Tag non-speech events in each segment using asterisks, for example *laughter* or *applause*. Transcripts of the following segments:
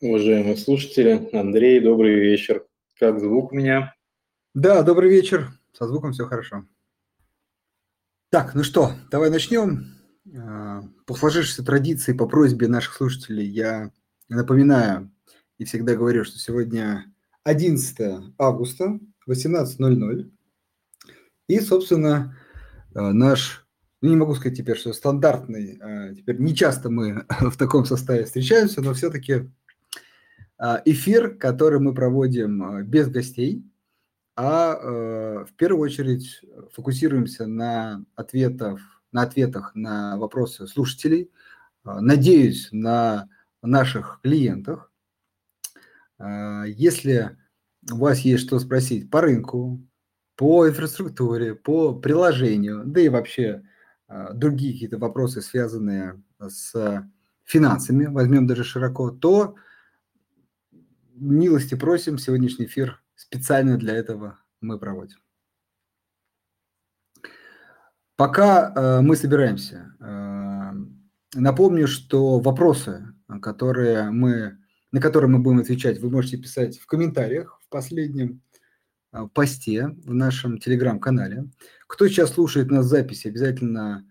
Уважаемые слушатели, Андрей, добрый вечер. Как звук меня? Да, добрый вечер. Со звуком все хорошо. Так, ну что, давай начнем. А, по сложившейся традиции, по просьбе наших слушателей, я напоминаю и всегда говорю, что сегодня 11 августа, 18.00. И, собственно, а, наш, ну не могу сказать теперь, что стандартный, а, теперь не часто мы *laughs* в таком составе встречаемся, но все-таки эфир, который мы проводим а, без гостей, а э, в первую очередь фокусируемся на, ответах, на ответах на вопросы слушателей, а, надеюсь, на наших клиентах. Если у вас есть что спросить по рынку, по инфраструктуре, по приложению, да и вообще другие какие-то вопросы, связанные с финансами, возьмем даже широко, то милости просим, сегодняшний эфир специально для этого мы проводим. Пока э, мы собираемся, э, напомню, что вопросы, которые мы, на которые мы будем отвечать, вы можете писать в комментариях в последнем э, посте в нашем телеграм-канале. Кто сейчас слушает нас в записи, обязательно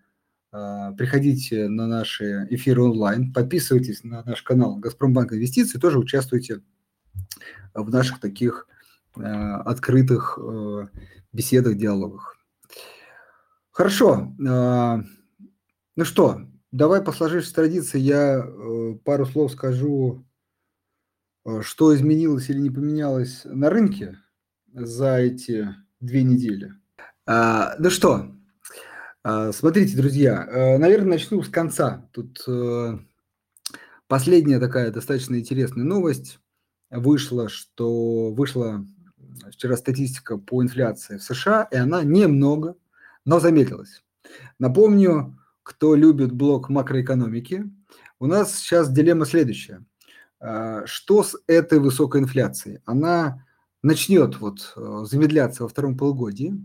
э, приходите на наши эфиры онлайн, подписывайтесь на наш канал «Газпромбанк Инвестиции», тоже участвуйте в наших таких э, открытых э, беседах, диалогах. Хорошо. Э, ну что, давай по сложившейся традиции я пару слов скажу, что изменилось или не поменялось на рынке за эти две недели. Ну что, смотрите, друзья, наверное, начну с конца. Тут последняя такая достаточно интересная новость вышло, что вышла вчера статистика по инфляции в США, и она немного, но замедлилась. Напомню, кто любит блок макроэкономики, у нас сейчас дилемма следующая. А, что с этой высокой инфляцией? Она начнет вот э, замедляться во втором полугодии,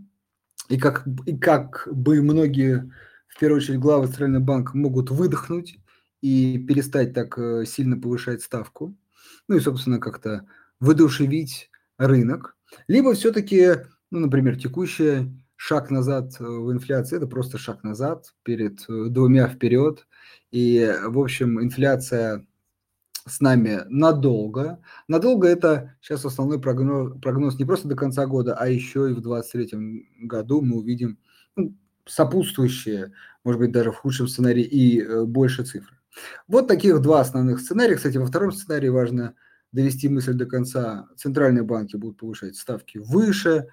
и как, и как бы многие, в первую очередь, главы Центрального банка могут выдохнуть и перестать так э, сильно повышать ставку ну и, собственно, как-то выдушевить рынок, либо все-таки, ну, например, текущий шаг назад в инфляции – это просто шаг назад перед э, двумя вперед, и, в общем, инфляция с нами надолго. Надолго это сейчас основной прогноз, прогноз не просто до конца года, а еще и в 2023 году мы увидим ну, сопутствующие, может быть, даже в худшем сценарии и э, больше цифр. Вот таких два основных сценария. Кстати, во втором сценарии важно довести мысль до конца. Центральные банки будут повышать ставки выше,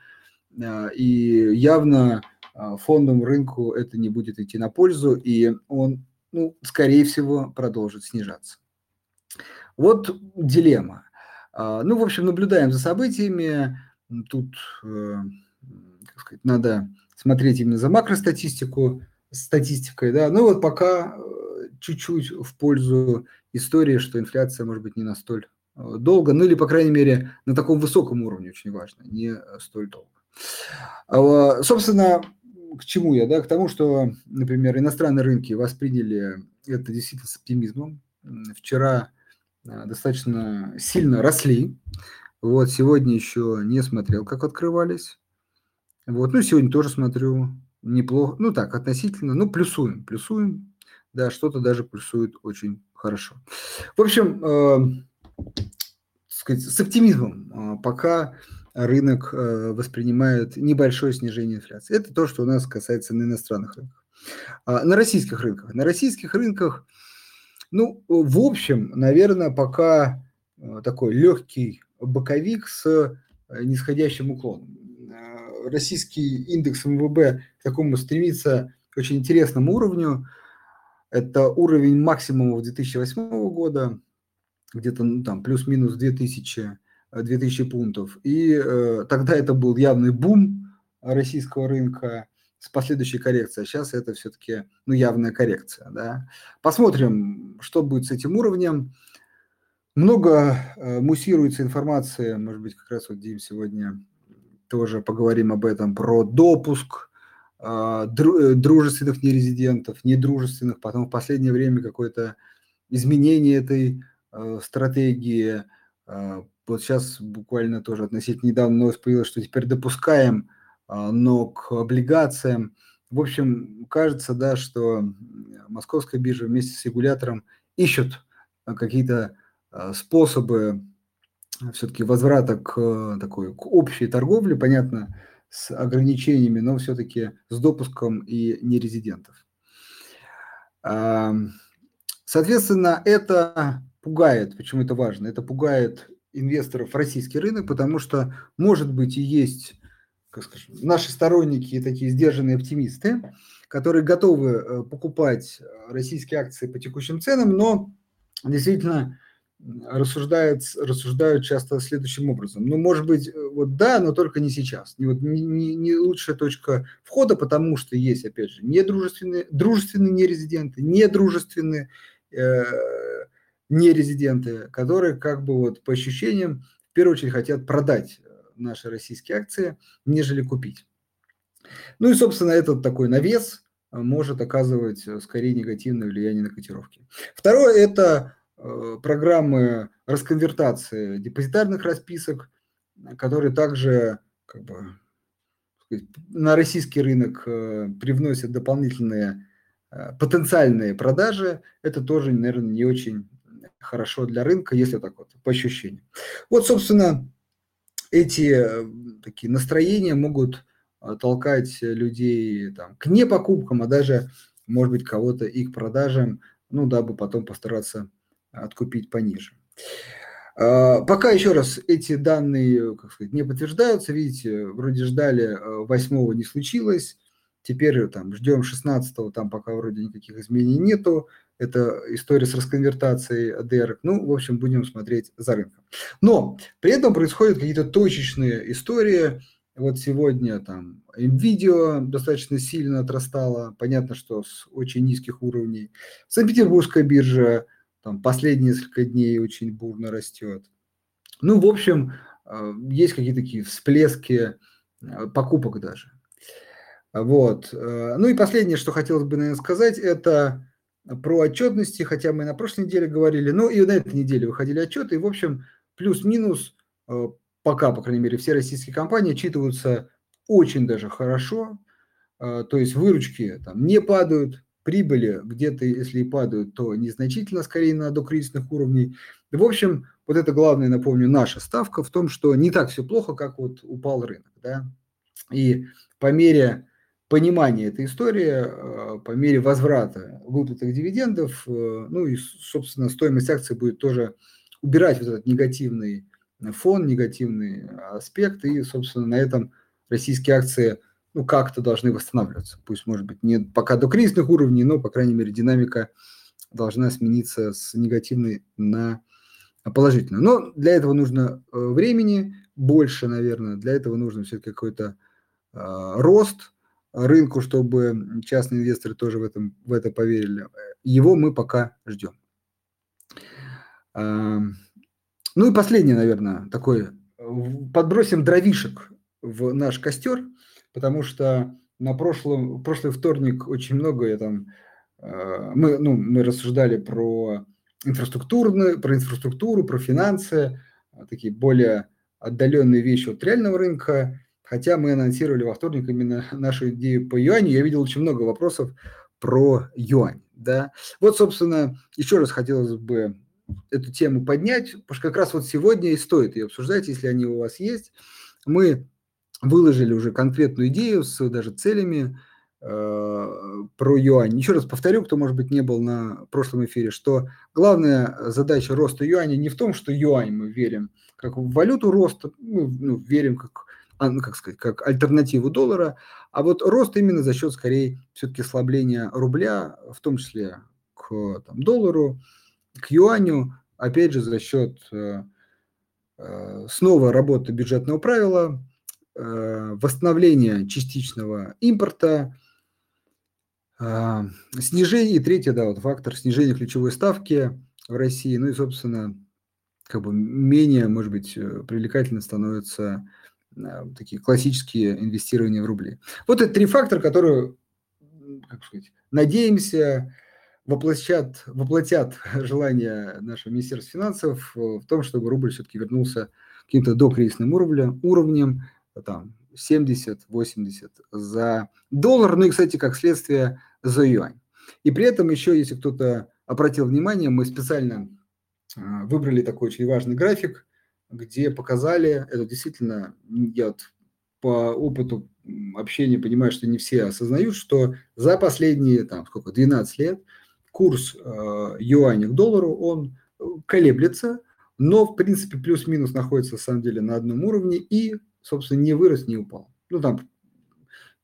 а, и явно а, фондовому рынку это не будет идти на пользу, и он, ну, скорее всего, продолжит снижаться. Вот дилемма. А, ну, в общем, наблюдаем за событиями. Тут, э, как сказать, надо смотреть именно за макростатистику, статистикой, да. Ну вот пока чуть-чуть в пользу истории, что инфляция может быть не на столь э, долго, ну или, по крайней мере, на таком высоком уровне, очень важно, не столь долго. А, собственно, к чему я? Да? К тому, что, например, иностранные рынки восприняли это действительно с оптимизмом. Вчера э, достаточно сильно росли. Вот сегодня еще не смотрел, как открывались. Вот, ну сегодня тоже смотрю неплохо, ну так относительно, ну плюсуем, плюсуем, да, что-то даже плюсует очень хорошо. В общем, э, сказать, с оптимизмом э, пока рынок э, воспринимает небольшое снижение инфляции. Это то, что у нас касается на иностранных рынках. А на российских рынках. На российских рынках, ну, в общем, наверное, пока э, такой легкий боковик с нисходящим уклоном. Российский индекс МВБ к такому стремится к очень интересному уровню – это уровень максимума 2008 года, где-то ну, там плюс-минус 2000, 2000 э, пунктов. И э, тогда это был явный бум российского рынка с последующей коррекцией. А сейчас это все-таки ну, явная коррекция. Да? Посмотрим, что будет с этим уровнем. Много э, муссируется информации, может быть, как раз вот Дим сегодня тоже поговорим об этом, про допуск а, дружественных нерезидентов, недружественных, потом в последнее время какое-то изменение этой стратегии. Вот сейчас буквально тоже относительно недавно новость появилась, что теперь допускаем но к облигациям. В общем, кажется, да, что московская биржа вместе с регулятором ищут какие-то способы все-таки возврата к такой к общей торговле, понятно, с ограничениями, но все-таки с допуском и нерезидентов. Соответственно, это пугает, почему это важно, это пугает инвесторов в российский рынок, потому что, может быть, и есть как скажем, наши сторонники, такие сдержанные оптимисты, которые готовы э, покупать российские акции по текущим ценам, но действительно рассуждают, рассуждают часто следующим образом. Ну, может быть, э, вот да, но только не сейчас. Не, не, не, лучшая точка входа, потому что есть, опять же, недружественные, дружественные нерезиденты, недружественные э, нерезиденты, которые как бы вот по ощущениям в первую очередь хотят продать э, наши российские акции, нежели купить. Ну и, собственно, этот такой навес э, может оказывать скорее негативное влияние на котировки. Второе – это программы расконвертации депозитарных расписок, которые также как бы, на российский рынок э, привносят дополнительные э, потенциальные продажи. Это тоже, наверное, не очень хорошо для рынка, если так вот, по ощущениям. Вот, собственно, эти такие настроения могут толкать людей там, к непокупкам, а даже, может быть, кого-то и к продажам, ну, дабы потом постараться откупить пониже. А, пока еще раз эти данные как сказать, не подтверждаются, видите, вроде ждали 8 э, не случилось, теперь там ждем 16 там пока вроде никаких изменений нету, это история с расконвертацией ADR, ну, в общем, будем смотреть за рынком. Но при этом происходят какие-то точечные истории, вот сегодня там NVIDIA достаточно сильно отрастала, понятно, что с очень низких уровней. Санкт-Петербургская биржа там последние несколько дней очень бурно растет. Ну, в общем, э, есть какие-то такие всплески э, покупок даже. Вот. Э, ну и последнее, что хотелось бы, наверное, сказать, это про отчетности, хотя мы на прошлой неделе говорили, ну и на этой неделе выходили отчеты, и, в общем, плюс-минус, пока, по крайней мере, все российские компании отчитываются очень даже хорошо, то есть выручки там не падают, прибыли где-то, если и падают, то незначительно, скорее на докризисных уровней. В общем, вот это главное, напомню, наша ставка в том, что не так все плохо, как вот упал рынок. Да? И по мере понимания этой истории, э, по мере возврата выплатных дивидендов, э, ну и, собственно, стоимость акций будет тоже убирать вот этот негативный фон, негативный аспект, и, собственно, на этом российские акции – ну, как-то должны восстанавливаться. Пусть, может быть, не пока до кризисных уровней, но, по крайней мере, динамика должна смениться с негативной на положительную. Но для этого нужно э, времени больше, наверное. Для этого нужно все-таки какой-то э, рост рынку, чтобы частные инвесторы тоже в, этом, в это поверили. Его мы пока ждем. Э, ну и последнее, наверное, такой. Подбросим дровишек в наш костер – потому что на прошлом, прошлый вторник очень много я там, э, мы, ну, мы рассуждали про инфраструктурную, про инфраструктуру, про финансы, э, такие более отдаленные вещи от реального рынка, хотя мы анонсировали во вторник именно *laughs* нашу идею по юаню, я видел очень много вопросов про юань, да. Вот, собственно, еще раз хотелось бы эту тему поднять, потому что как раз вот сегодня и стоит ее обсуждать, если они у вас есть. Мы выложили уже конкретную идею с даже целями э, про юань. Еще раз повторю, кто, может быть, не был на прошлом эфире, что главная задача роста юаня не в том, что юань мы верим как в валюту роста, мы ну, верим как, ну, как сказать, как альтернативу доллара, а вот рост именно за счет, скорее, все-таки ослабления рубля, в том числе к там, доллару, к юаню, опять же, за счет э, э, снова работы бюджетного правила, восстановление частичного импорта, а, снижение, и третье, да, вот фактор снижения ключевой ставки в России, ну и, собственно, как бы менее, может быть, э, привлекательно становятся такие классические инвестирования в рубли. Вот это три фактора, которые, как сказать, надеемся, воплощат, воплотят *laughs* желание нашего Министерства финансов в том, чтобы рубль все-таки вернулся к каким-то докризисным уровням, уровням там, 70-80 за доллар, ну и, кстати, как следствие за юань. И при этом еще, если кто-то обратил внимание, мы специально а, выбрали такой очень важный график, где показали, это действительно, я вот по опыту общения понимаю, что не все осознают, что за последние, там, сколько, 12 лет курс э, юаня к доллару, он колеблется, но, в принципе, плюс-минус находится, на самом деле, на одном уровне и, собственно, не вырос, не упал. Ну, там,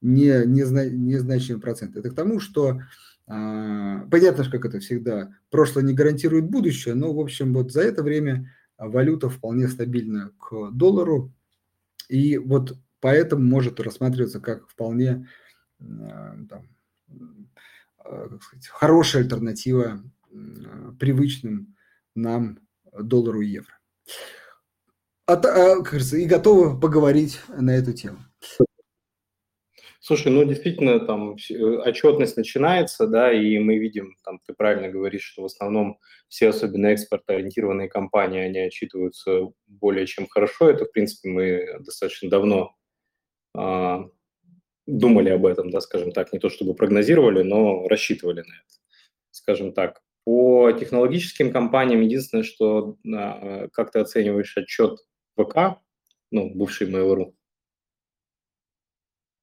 не, не, незначительный процент. Это к тому, что а, понятно, как это всегда, прошлое не гарантирует будущее, но, в общем, вот за это время валюта вполне стабильна к доллару, и вот поэтому может рассматриваться как вполне а, там, а, как сказать, хорошая альтернатива привычным нам доллару и евро. А, как говорится, и готовы поговорить на эту тему. Слушай, ну действительно, там э, отчетность начинается, да, и мы видим, там ты правильно говоришь, что в основном все, особенно экспорт-ориентированные компании, они отчитываются более чем хорошо. Это, в принципе, мы достаточно давно э, думали об этом, да, скажем так, не то чтобы прогнозировали, но рассчитывали на это, скажем так. По технологическим компаниям единственное, что э, как ты оцениваешь отчет ВК, ну, бывший Mail.ru,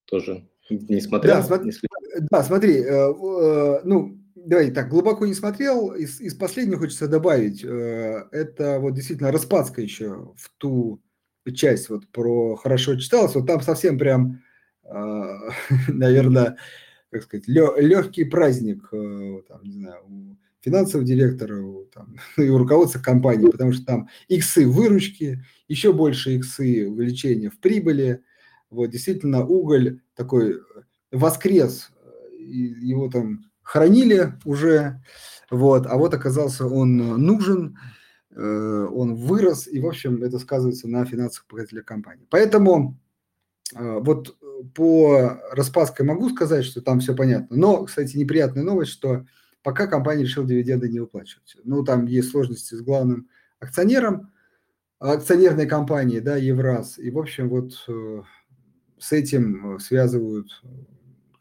тоже не смотрел? Да, смотри, да, смотри э, э, ну, давай так, глубоко не смотрел. Из, из последнего хочется добавить, э, это вот действительно Распадска еще в ту часть вот про хорошо читалось, вот там совсем прям, э, *laughs* наверное, как сказать, легкий праздник, э, там, не знаю, у финансового директора у, там, *laughs* и у руководства компании, потому что там иксы выручки, еще больше иксы увеличения в прибыли, вот, действительно, уголь такой воскрес, его там хранили уже, вот, а вот оказался он нужен, э, он вырос, и, в общем, это сказывается на финансовых показателях компании. Поэтому э, вот по распаске могу сказать, что там все понятно, но, кстати, неприятная новость, что пока компания решила дивиденды не выплачивать. Ну, там есть сложности с главным акционером, акционерной компании, да, Евраз, и, в общем, вот э, с этим э, связывают э,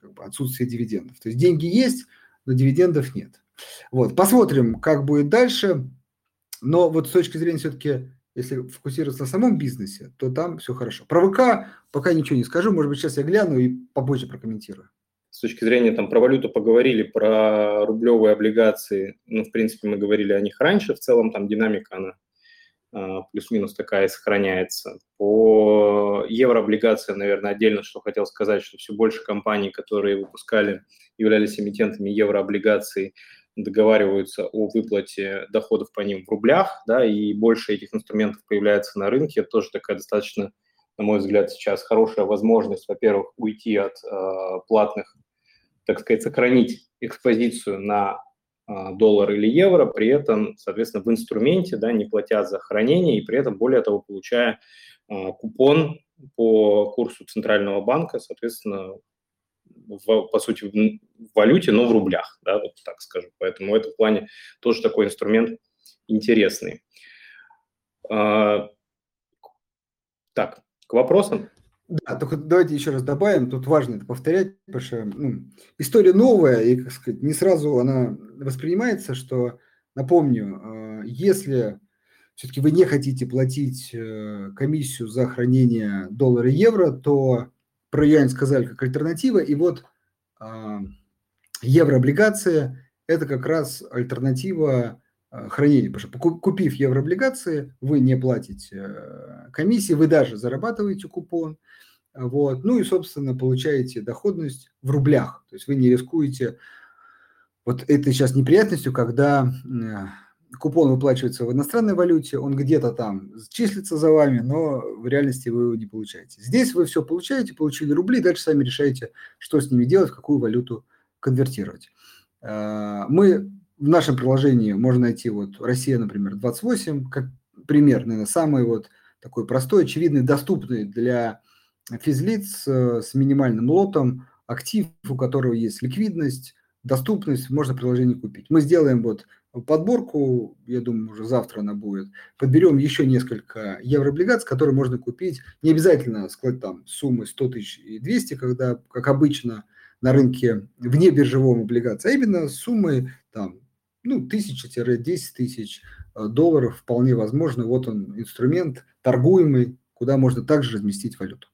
как бы, отсутствие дивидендов. То есть деньги есть, но дивидендов нет. Вот, посмотрим, как будет дальше. Но вот с точки зрения все-таки, если фокусироваться на самом бизнесе, то там все хорошо. Про ВК пока ничего не скажу. Может быть, сейчас я гляну и попозже прокомментирую. С точки зрения там про валюту поговорили, про рублевые облигации. Ну, в принципе, мы говорили о них раньше. В целом там динамика, она плюс-минус такая сохраняется. По еврооблигациям, наверное, отдельно что хотел сказать, что все больше компаний, которые выпускали, являлись эмитентами еврооблигаций, договариваются о выплате доходов по ним в рублях, да, и больше этих инструментов появляется на рынке. Это тоже такая достаточно, на мой взгляд, сейчас хорошая возможность, во-первых, уйти от э, платных, так сказать, сохранить экспозицию на а, доллар или евро, при этом, соответственно, в инструменте, да, не платя за хранение, и при этом, более того, получая а, купон по курсу Центрального банка, соответственно, в, по сути, в валюте, но в рублях, да, вот так скажу. Поэтому в этом плане тоже такой инструмент интересный. А, так, к вопросам. Да, только давайте еще раз добавим, тут важно это повторять, потому что ну, история новая, и, как сказать, не сразу она воспринимается, что, напомню, э, если все-таки вы не хотите платить э, комиссию за хранение доллара и евро, то про юань сказали как альтернатива, и вот а, еврооблигация – это как раз альтернатива хранения, потому что купив еврооблигации, вы не платите комиссии, вы даже зарабатываете купон – вот. Ну и, собственно, получаете доходность в рублях. То есть вы не рискуете вот этой сейчас неприятностью, когда купон выплачивается в иностранной валюте, он где-то там числится за вами, но в реальности вы его не получаете. Здесь вы все получаете, получили рубли, дальше сами решаете, что с ними делать, какую валюту конвертировать. Мы в нашем приложении можно найти вот Россия, например, 28, как пример, наверное, самый вот такой простой, очевидный, доступный для физлиц э, с минимальным лотом, актив, у которого есть ликвидность, доступность, можно приложение купить. Мы сделаем вот подборку, я думаю, уже завтра она будет. Подберем еще несколько еврооблигаций, которые можно купить. Не обязательно сказать там суммы 100 тысяч и 200, когда, как обычно, на рынке вне биржевом облигации, а именно суммы там, ну, тысяча-десять тысяч э, долларов вполне возможно. Вот он инструмент торгуемый, куда можно также разместить валюту.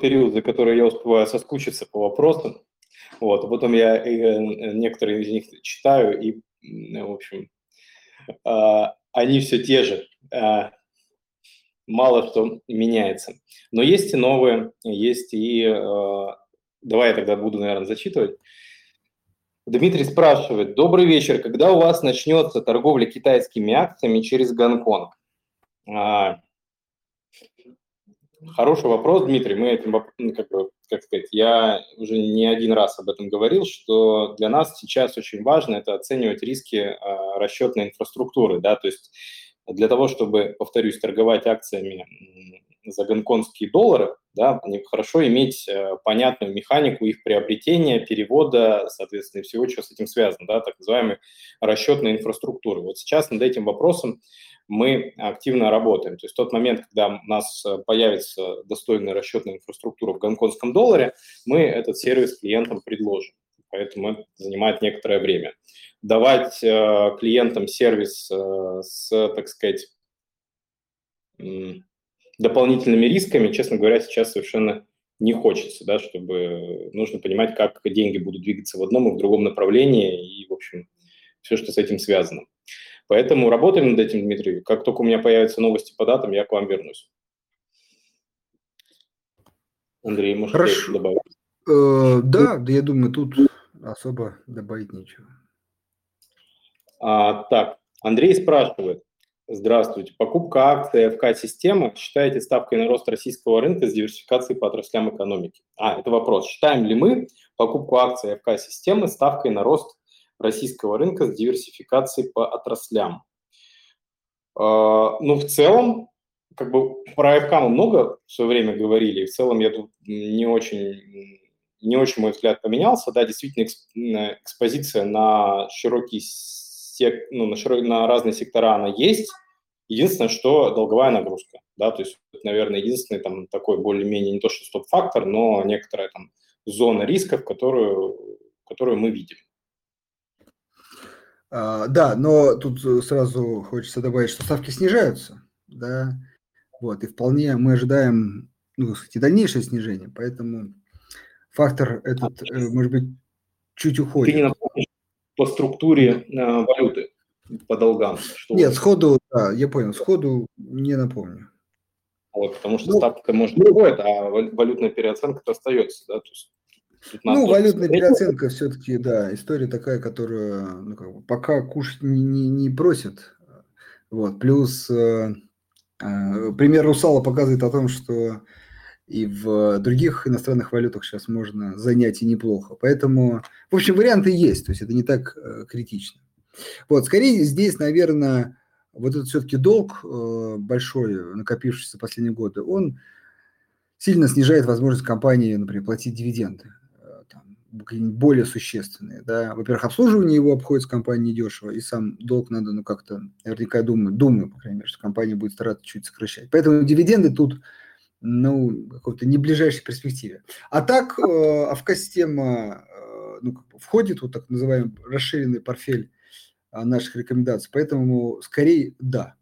период, за который я успеваю соскучиться по вопросам. Вот, а потом я э, некоторые из них читаю, и, в общем, а, они все те же. А, мало что меняется. Но есть и новые, есть и... Давай я тогда буду, наверное, зачитывать. Дмитрий спрашивает, добрый вечер, когда у вас начнется торговля китайскими акциями через Гонконг? Хороший вопрос, Дмитрий. Мы этим, ну, как, бы, как сказать, я уже не один раз об этом говорил, что для нас сейчас очень важно это оценивать риски э, расчетной инфраструктуры, да, то есть для того, чтобы, повторюсь, торговать акциями за гонконгские доллары, да, хорошо иметь э, понятную механику их приобретения, перевода, соответственно, всего, что с этим связано, да, так называемой расчетной инфраструктуры. Вот сейчас над этим вопросом мы активно работаем. То есть в тот момент, когда у нас появится достойная расчетная инфраструктура в гонконгском долларе, мы этот сервис клиентам предложим. Поэтому это занимает некоторое время. Давать э, клиентам сервис э, с, так сказать, дополнительными рисками, честно говоря, сейчас совершенно не хочется, да, чтобы нужно понимать, как деньги будут двигаться в одном и в другом направлении, и, в общем, все, что с этим связано. Поэтому работаем над этим, Дмитрий. Как только у меня появятся новости по датам, я к вам вернусь. Андрей, может, Хорошо. добавить? Э, да, да, я думаю, тут особо добавить нечего. А, так, Андрей спрашивает. Здравствуйте. Покупка акций ФК-системы считаете ставкой на рост российского рынка с диверсификацией по отраслям экономики? А, это вопрос. Считаем ли мы покупку акций ФК-системы ставкой на рост российского рынка с диверсификацией по отраслям. А, ну, в целом, как бы про АФК мы много в свое время говорили, и в целом я тут не очень, не очень мой взгляд поменялся. Да, действительно, экспозиция на широкий сек, ну, на, широк, на разные сектора она есть. Единственное, что долговая нагрузка, да, то есть, наверное, единственный там такой более-менее не то что стоп-фактор, но некоторая там зона рисков, которую, которую мы видим. А, да, но тут э, сразу хочется добавить, что ставки снижаются, да, вот, и вполне мы ожидаем, ну, кстати, дальнейшее снижение, поэтому фактор этот, а, может быть, чуть уходит. Ты не напомнишь по структуре э, валюты, по долгам? Что Нет, сходу, да, я понял, сходу не напомню. Вот, потому что ну, ставка может не уходит, а валютная переоценка остается, да, то есть ну, валютная переоценка все-таки, да, история такая, которую ну, как бы, пока кушать не, не, не просят. Вот. Плюс э, э, пример Русала показывает о том, что и в других иностранных валютах сейчас можно занять и неплохо. Поэтому, в общем, варианты есть, то есть это не так э, критично. Вот, скорее здесь, наверное, вот этот все-таки долг э, большой, накопившийся в последние годы, он сильно снижает возможность компании, например, платить дивиденды более существенные. Да? Во-первых, обслуживание его обходится компании недешево, и сам долг надо, ну, как-то, наверняка, думаю, думаю, по крайней мере, что компания будет стараться чуть сокращать. Поэтому дивиденды тут, ну, какой-то не ближайшей перспективе. А так, э, АФК-система э, ну, входит в так называемый расширенный портфель э, наших рекомендаций, поэтому скорее да.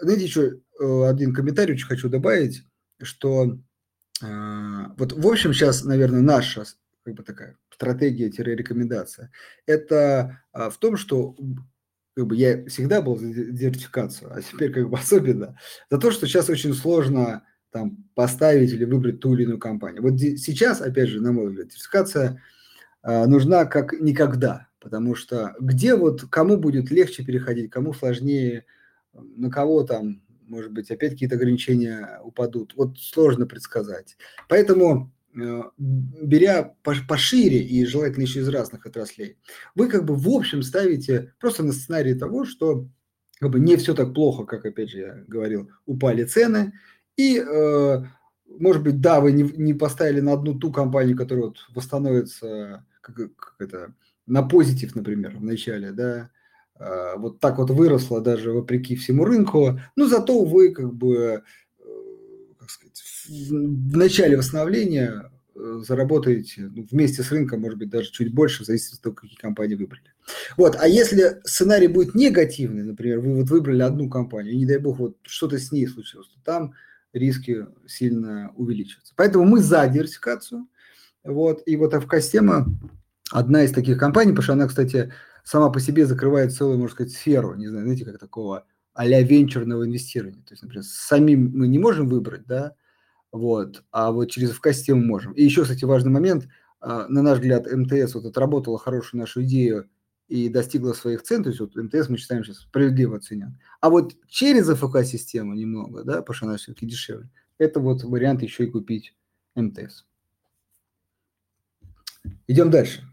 Знаете, еще э, один комментарий очень хочу добавить, что э, вот, в общем, сейчас, наверное, наша как бы такая стратегия-рекомендация, это а, в том, что как бы я всегда был за диверсификацию, а теперь как бы особенно за то, что сейчас очень сложно там поставить или выбрать ту или иную компанию. Вот сейчас, опять же, на мой взгляд, диверсификация а, нужна как никогда, потому что где вот кому будет легче переходить, кому сложнее, на кого там, может быть, опять какие-то ограничения упадут, вот сложно предсказать. Поэтому Э, беря пошире и желательно еще из разных отраслей, вы как бы в общем ставите просто на сценарий того, что как бы не все так плохо, как опять же я говорил, упали цены, и э, может быть, да, вы не, не поставили на одну ту компанию, которая вот восстановится, как, как это, на позитив, например, в начале, да, а, вот так вот выросла даже вопреки всему рынку, но зато вы как бы, э, как сказать, в начале восстановления э, заработаете ну, вместе с рынком, может быть, даже чуть больше, в зависимости от того, какие компании выбрали. Вот, а если сценарий будет негативный, например, вы вот выбрали одну компанию, и не дай бог, вот что-то с ней случилось, то там риски сильно увеличиваются. Поэтому мы за диверсификацию. Вот, и вот ФК-система одна из таких компаний, потому что она, кстати, сама по себе закрывает целую, можно сказать, сферу, не знаю, знаете, как такого а-ля венчурного инвестирования. То есть, например, самим мы не можем выбрать, да, вот, а вот через ФК-систему можем. И еще, кстати, важный момент, а, на наш взгляд, МТС вот отработала хорошую нашу идею и достигла своих цен, то есть вот МТС мы считаем сейчас справедливо оценен. А вот через АФК-систему немного, да, потому что она все-таки дешевле, это вот вариант еще и купить МТС. Идем дальше.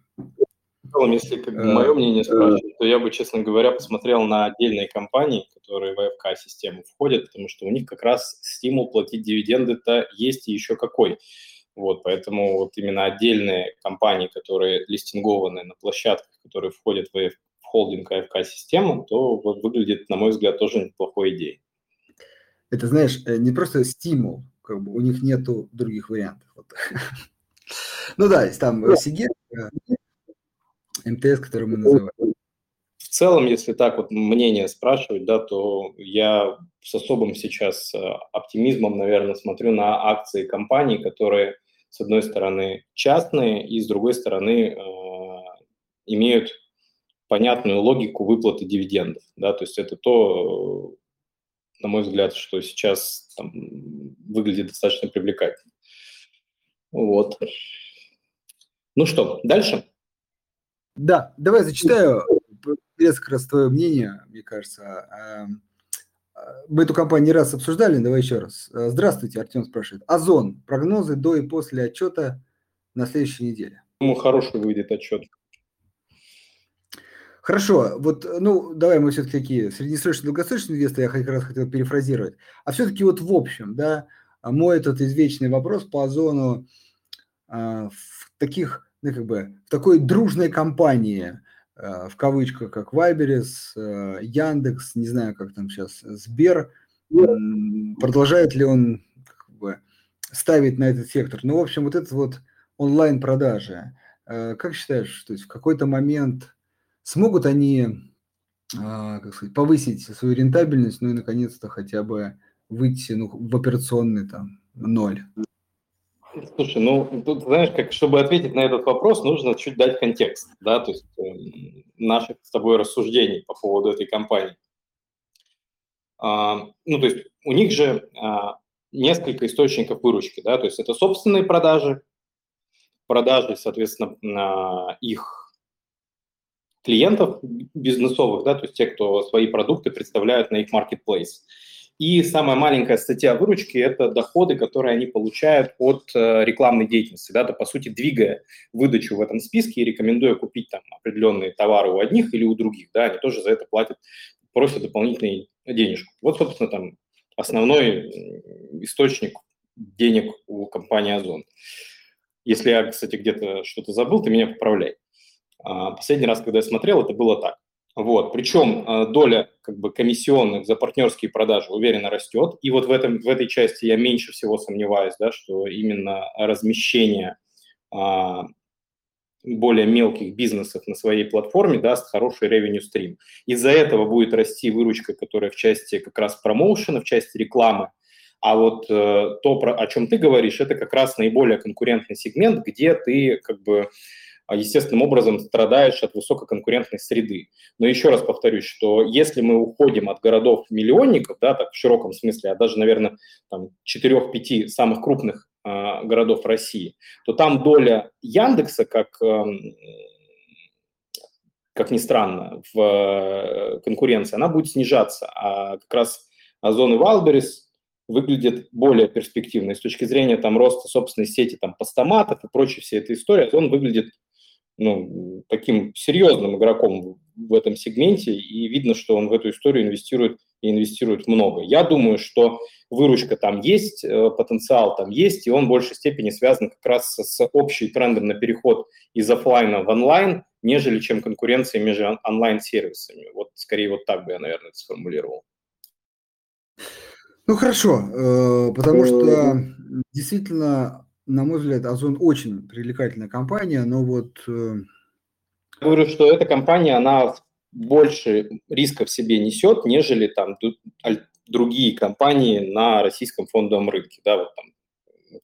В целом, если как бы, мое мнение спрашивать, то я бы, честно говоря, посмотрел на отдельные компании, которые в АФК-систему входят, потому что у них как раз стимул платить дивиденды-то есть и еще какой. Вот, поэтому вот именно отдельные компании, которые листингованы на площадках, которые входят в, в холдинг АФК-систему, то вот выглядит, на мой взгляд, тоже неплохой идеей. Это, знаешь, э, не просто стимул, как бы у них нету других вариантов. Вот. *laughs* Ну да, там Сигет, э, МТС, который мы называем. В целом, если так вот мнение спрашивать, да, то я с особым сейчас э, оптимизмом, наверное, смотрю на акции компаний, которые с одной стороны, частные, и с другой стороны, э, имеют понятную логику выплаты дивидендов. Да? То есть это то, на мой взгляд, что сейчас там, выглядит достаточно привлекательно. Вот. Ну что, дальше? Да, давай зачитаю резко раз твое мнение, мне кажется. Мы эту компанию не раз обсуждали, давай еще раз. Э, здравствуйте, Артем спрашивает. Озон, прогнозы до и после отчета на следующей неделе. Ну, хороший выйдет отчет. Хорошо, вот, ну, давай мы все-таки такие среднесрочные, долгосрочные инвесторы, я как раз хотел перефразировать. А все-таки вот в общем, да, мой этот извечный вопрос по озону а, в таких, ну, как бы, в такой дружной компании – Э, в кавычках, как Вайберис, э, Яндекс, не знаю, как там сейчас, Сбер, продолжает ли он как бы, ставить на этот сектор. Ну, в общем, вот это вот онлайн-продажи. Э, как считаешь, то есть в какой-то момент смогут они как сказать, повысить свою рентабельность, ну и наконец-то хотя бы выйти ну, в операционный там ноль? Слушай, ну, тут, знаешь, как, чтобы ответить на этот вопрос, нужно чуть дать контекст, да, то есть э, наших с тобой рассуждений по поводу этой компании. А, ну, то есть у них же а, несколько источников выручки, да, то есть это собственные продажи, продажи, соответственно, их клиентов бизнесовых, да, то есть те, кто свои продукты представляют на их marketplace. И самая маленькая статья выручки – это доходы, которые они получают от э, рекламной деятельности, да, то, по сути, двигая выдачу в этом списке и рекомендуя купить там определенные товары у одних или у других, да, они тоже за это платят, просят дополнительные денежку. Вот, собственно, там основной источник денег у компании Озон. Если я, кстати, где-то что-то забыл, ты меня поправляй. А, последний раз, когда я смотрел, это было так. Вот. Причем э, доля как бы, комиссионных за партнерские продажи уверенно растет. И вот в, этом, в этой части я меньше всего сомневаюсь, да, что именно размещение а, более мелких бизнесов на своей платформе даст хороший revenue стрим. Из-за этого будет расти выручка, которая в части как раз промоушена, в части рекламы. А вот э, то, про, о чем ты говоришь, это как раз наиболее конкурентный сегмент, где ты как бы естественным образом страдаешь от высококонкурентной среды. Но еще раз повторюсь, что если мы уходим от городов-миллионников, да, так в широком смысле, а даже, наверное, там 4-5 самых крупных э, городов России, то там доля Яндекса, как, э, как ни странно, в э, конкуренции, она будет снижаться, а как раз Озон и Валберис выглядит более перспективно. с точки зрения там, роста собственной сети там, постаматов и прочей всей этой истории, он выглядит ну, таким серьезным игроком в этом сегменте, и видно, что он в эту историю инвестирует и инвестируют много. Я думаю, что выручка там есть, э, потенциал там есть, и он в большей степени связан как раз с общим трендом на переход из офлайна в онлайн, нежели чем конкуренция между онлайн-сервисами. Вот скорее вот так бы я, наверное, это сформулировал. Ну хорошо, э, потому что действительно, на мой взгляд, Озон очень привлекательная компания, но вот... Э, говорю, что эта компания, она больше рисков в себе несет, нежели там другие компании на российском фондовом рынке, да, вот там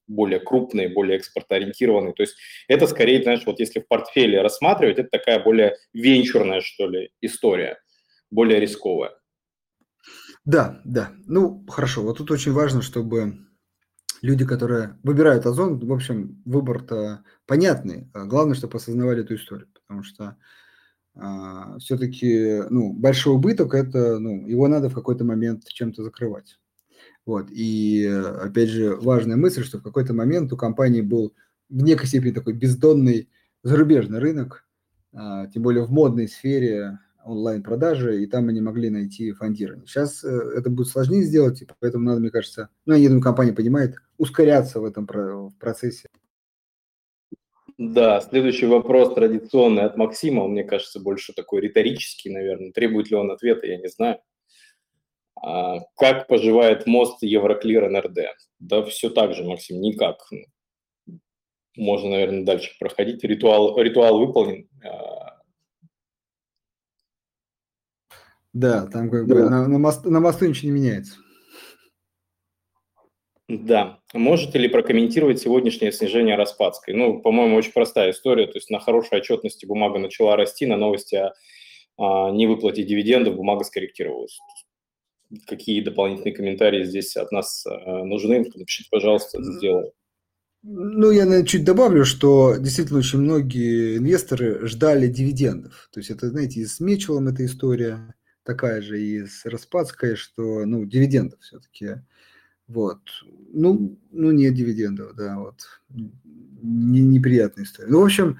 более крупные, более экспортоориентированные. То есть это скорее, знаешь, вот если в портфеле рассматривать, это такая более венчурная, что ли, история, более рисковая. Да, да. Ну, хорошо. Вот тут очень важно, чтобы люди, которые выбирают Озон, в общем, выбор-то понятный. А главное, чтобы осознавали эту историю, потому что а, все-таки, ну, большой убыток – это, ну, его надо в какой-то момент чем-то закрывать. Вот. И, опять же, важная мысль, что в какой-то момент у компании был в некой степени такой бездонный зарубежный рынок, а, тем более в модной сфере онлайн-продажи, и там они могли найти фондирование. Сейчас э, это будет сложнее сделать, и поэтому надо, мне кажется, ну, я думаю, компания понимает, ускоряться в этом процессе. Да, следующий вопрос традиционный от Максима, он, мне кажется, больше такой риторический, наверное. Требует ли он ответа, я не знаю. А, как поживает мост Евроклир НРД? Да все так же, Максим, никак. Можно, наверное, дальше проходить. Ритуал, ритуал выполнен. А, да, там как бы на, на, мост, на мосту ничего не меняется. Да. Можете ли прокомментировать сегодняшнее снижение Распадской? Ну, по-моему, очень простая история. То есть на хорошей отчетности бумага начала расти, на новости о, о невыплате дивидендов бумага скорректировалась. Какие дополнительные комментарии здесь от нас э, нужны? Напишите, пожалуйста, это сделаю. Ну, я наверное, чуть добавлю, что действительно очень многие инвесторы ждали дивидендов. То есть это, знаете, и с Мечелом эта история такая же, и с Распадской, что, ну, дивидендов все-таки вот. Ну, ну нет дивидендов, да, вот. Не, неприятная история. Ну, в общем,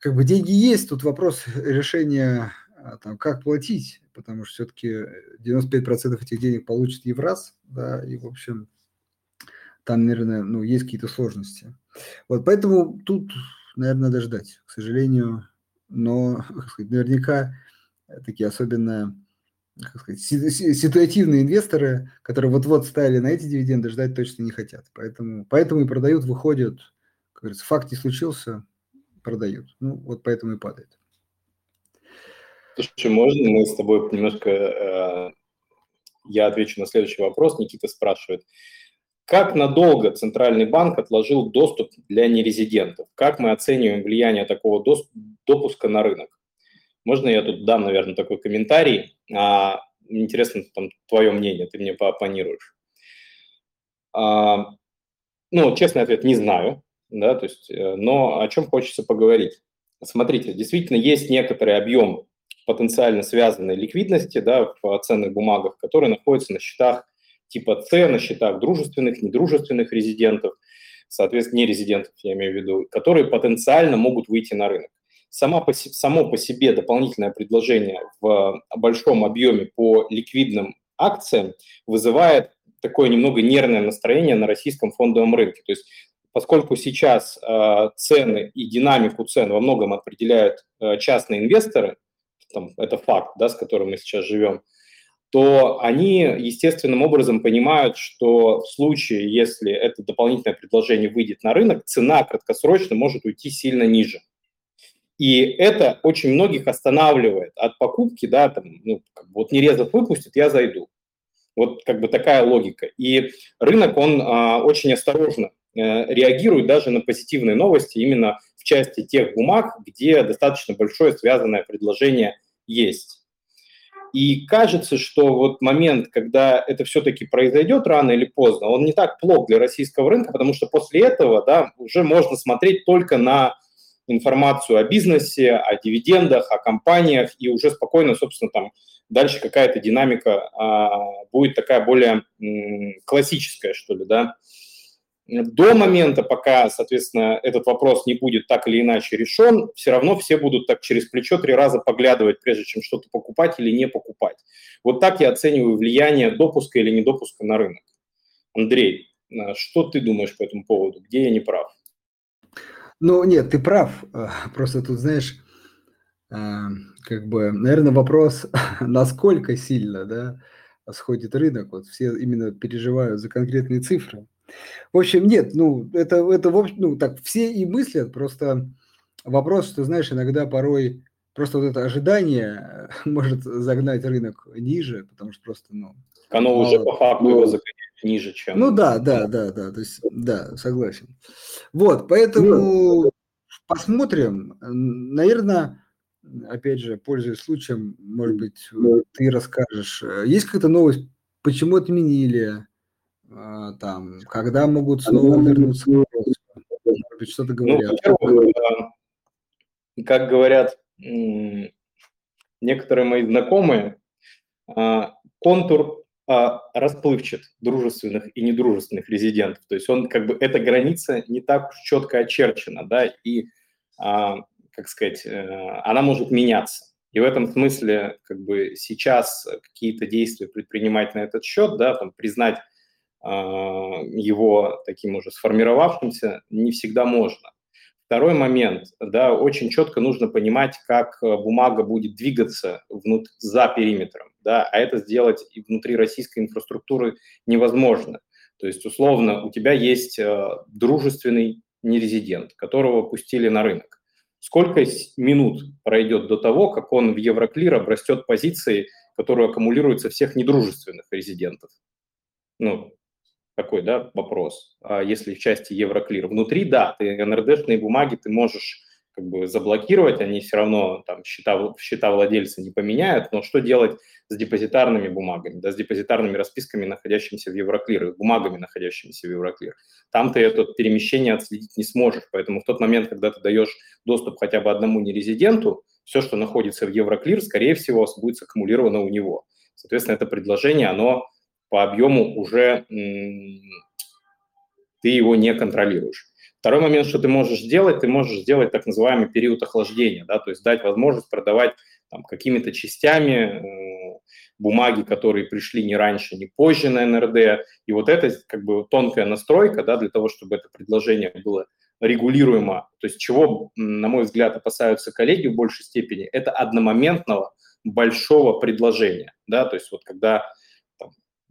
как бы деньги есть, тут вопрос *laughs* решения, а, там, как платить, потому что все-таки 95% этих денег получит Евраз, да, и, в общем, там, наверное, ну, есть какие-то сложности. Вот, поэтому тут, наверное, надо ждать, к сожалению, но, *laughs* сказать, наверняка такие особенно как сказать, ситуативные инвесторы, которые вот-вот ставили на эти дивиденды, ждать точно не хотят. Поэтому, поэтому и продают, выходят. Как говорится, факт не случился, продают. Ну, вот поэтому и падает. Слушай, можно мы с тобой немножко... Э, я отвечу на следующий вопрос. Никита спрашивает. Как надолго Центральный банк отложил доступ для нерезидентов? Как мы оцениваем влияние такого допуска на рынок? Можно я тут дам, наверное, такой комментарий? А, интересно там твое мнение, ты мне поопонируешь. А, ну, честный ответ, не знаю, да, то есть, э, но о чем хочется поговорить. Смотрите, действительно есть некоторый объем потенциально связанной ликвидности да, в ценных бумагах, которые находятся на счетах типа С, на счетах дружественных, недружественных резидентов, соответственно, не резидентов, я имею в виду, которые потенциально могут выйти на рынок сама по, само по себе дополнительное предложение в большом объеме по ликвидным акциям вызывает такое немного нервное настроение на российском фондовом рынке. То есть поскольку сейчас э, цены и динамику цен во многом определяют э, частные инвесторы, там, это факт, да, с которым мы сейчас живем, то они естественным образом понимают, что в случае, если это дополнительное предложение выйдет на рынок, цена краткосрочно может уйти сильно ниже. И это очень многих останавливает от покупки, да, там, ну, как бы, вот Нерезов выпустит, я зайду. Вот как бы такая логика. И рынок, он а, очень осторожно а, реагирует даже на позитивные новости именно в части тех бумаг, где достаточно большое связанное предложение есть. И кажется, что вот момент, когда это все-таки произойдет рано или поздно, он не так плох для российского рынка, потому что после этого да, уже можно смотреть только на информацию о бизнесе, о дивидендах, о компаниях, и уже спокойно, собственно, там дальше какая-то динамика а, будет такая более м, классическая, что ли, да. до момента, пока, соответственно, этот вопрос не будет так или иначе решен, все равно все будут так через плечо три раза поглядывать, прежде чем что-то покупать или не покупать. Вот так я оцениваю влияние допуска или недопуска на рынок. Андрей, э, что ты думаешь по этому поводу? Где я не прав? Ну, нет, ты прав. Э, просто тут, знаешь, э, как бы, наверное, вопрос, *laughs* насколько сильно, да, сходит рынок. Вот все именно переживают за конкретные цифры. В общем, нет, ну, это, это в общем, ну, так, все и мыслят, просто вопрос, что, знаешь, иногда порой просто вот это ожидание *laughs* может загнать рынок ниже, потому что просто, ну... Оно мало... уже по факту его загоняет ниже, чем... Ну да, да, да, да, то есть, да, согласен. Вот, поэтому ну, посмотрим. Наверное, опять же, пользуясь случаем, может быть, ты расскажешь. Есть какая-то новость, почему отменили, а, там, когда могут снова вернуться Может быть, что-то ну, говорят. Ну, как говорят некоторые мои знакомые, а, контур расплывчат дружественных и недружественных резидентов. То есть он как бы эта граница не так четко очерчена, да, и, как сказать, э, она может меняться. И в этом смысле как бы сейчас какие-то действия предпринимать на этот счет, да, там признать а, его таким уже сформировавшимся не всегда можно. Второй момент, да, очень четко нужно понимать, как э, бумага будет двигаться внут- за периметром, да, а это сделать и внутри российской инфраструктуры невозможно. То есть, условно, у тебя есть э, дружественный нерезидент, которого пустили на рынок. Сколько минут пройдет до того, как он в Евроклир обрастет позиции, которые аккумулируются всех недружественных резидентов? Ну, такой, да, вопрос. А если в части Евроклир внутри, да, ты НРДшные бумаги ты можешь как бы заблокировать, они все равно там счета, счета владельца не поменяют, но что делать с депозитарными бумагами, да, с депозитарными расписками, находящимися в Евроклир, бумагами, находящимися в Евроклир. Там ты это перемещение отследить не сможешь, поэтому в тот момент, когда ты даешь доступ хотя бы одному нерезиденту, все, что находится в Евроклир, скорее всего, будет саккумулировано у него. Соответственно, это предложение, оно по объему уже ты его не контролируешь. Второй момент, что ты можешь сделать, ты можешь сделать так называемый период охлаждения, да, то есть дать возможность продавать там, какими-то частями э, бумаги, которые пришли не раньше, не позже на НРД. И вот это как бы тонкая настройка да, для того, чтобы это предложение было регулируемо. То есть чего, на мой взгляд, опасаются коллеги в большей степени, это одномоментного большого предложения. Да? То есть вот когда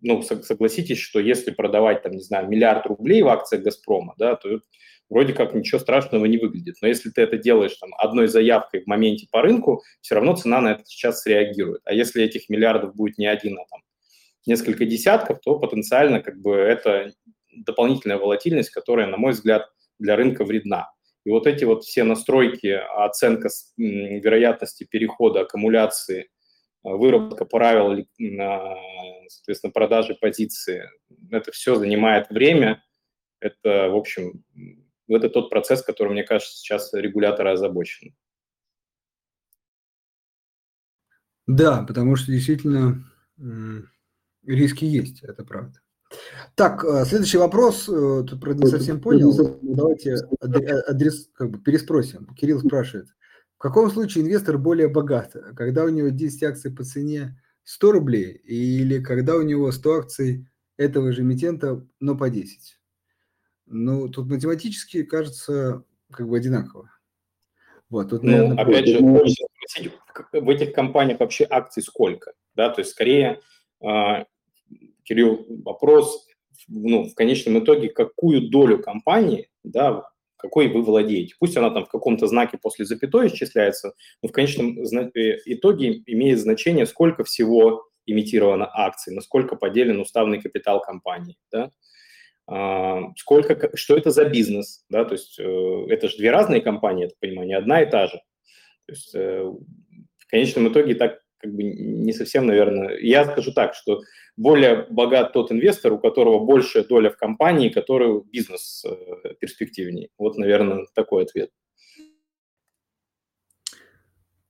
ну, согласитесь, что если продавать, там, не знаю, миллиард рублей в акциях «Газпрома», да, то вроде как ничего страшного не выглядит. Но если ты это делаешь там, одной заявкой в моменте по рынку, все равно цена на это сейчас среагирует. А если этих миллиардов будет не один, а там несколько десятков, то потенциально как бы это дополнительная волатильность, которая, на мой взгляд, для рынка вредна. И вот эти вот все настройки, оценка вероятности перехода аккумуляции выработка правил, соответственно, продажи позиции. Это все занимает время. Это, в общем, это тот процесс, который, мне кажется, сейчас регуляторы озабочены. Да, потому что действительно риски есть, это правда. Так, э, следующий вопрос. Э, тут, правда, не совсем понял. Давайте адрес, как бы переспросим. Кирилл спрашивает каком случае инвестор более богат? Когда у него 10 акций по цене 100 рублей или когда у него 100 акций этого же эмитента, но по 10? Ну, тут математически кажется как бы одинаково. Вот, тут, ну, наверное, опять же, хочется спросить, в этих компаниях вообще акций сколько? Да, то есть скорее, э, Кирилл, вопрос, ну, в конечном итоге, какую долю компании, да, какой вы владеете. Пусть она там в каком-то знаке после запятой исчисляется, но в конечном э, итоге имеет значение, сколько всего имитировано акций, насколько поделен уставный капитал компании, да? а, сколько, что это за бизнес, да, то есть э, это же две разные компании, это понимание, одна и та же. То есть э, в конечном итоге так как бы не совсем, наверное, я скажу так, что более богат тот инвестор, у которого большая доля в компании, который бизнес э, перспективнее. Вот, наверное, такой ответ.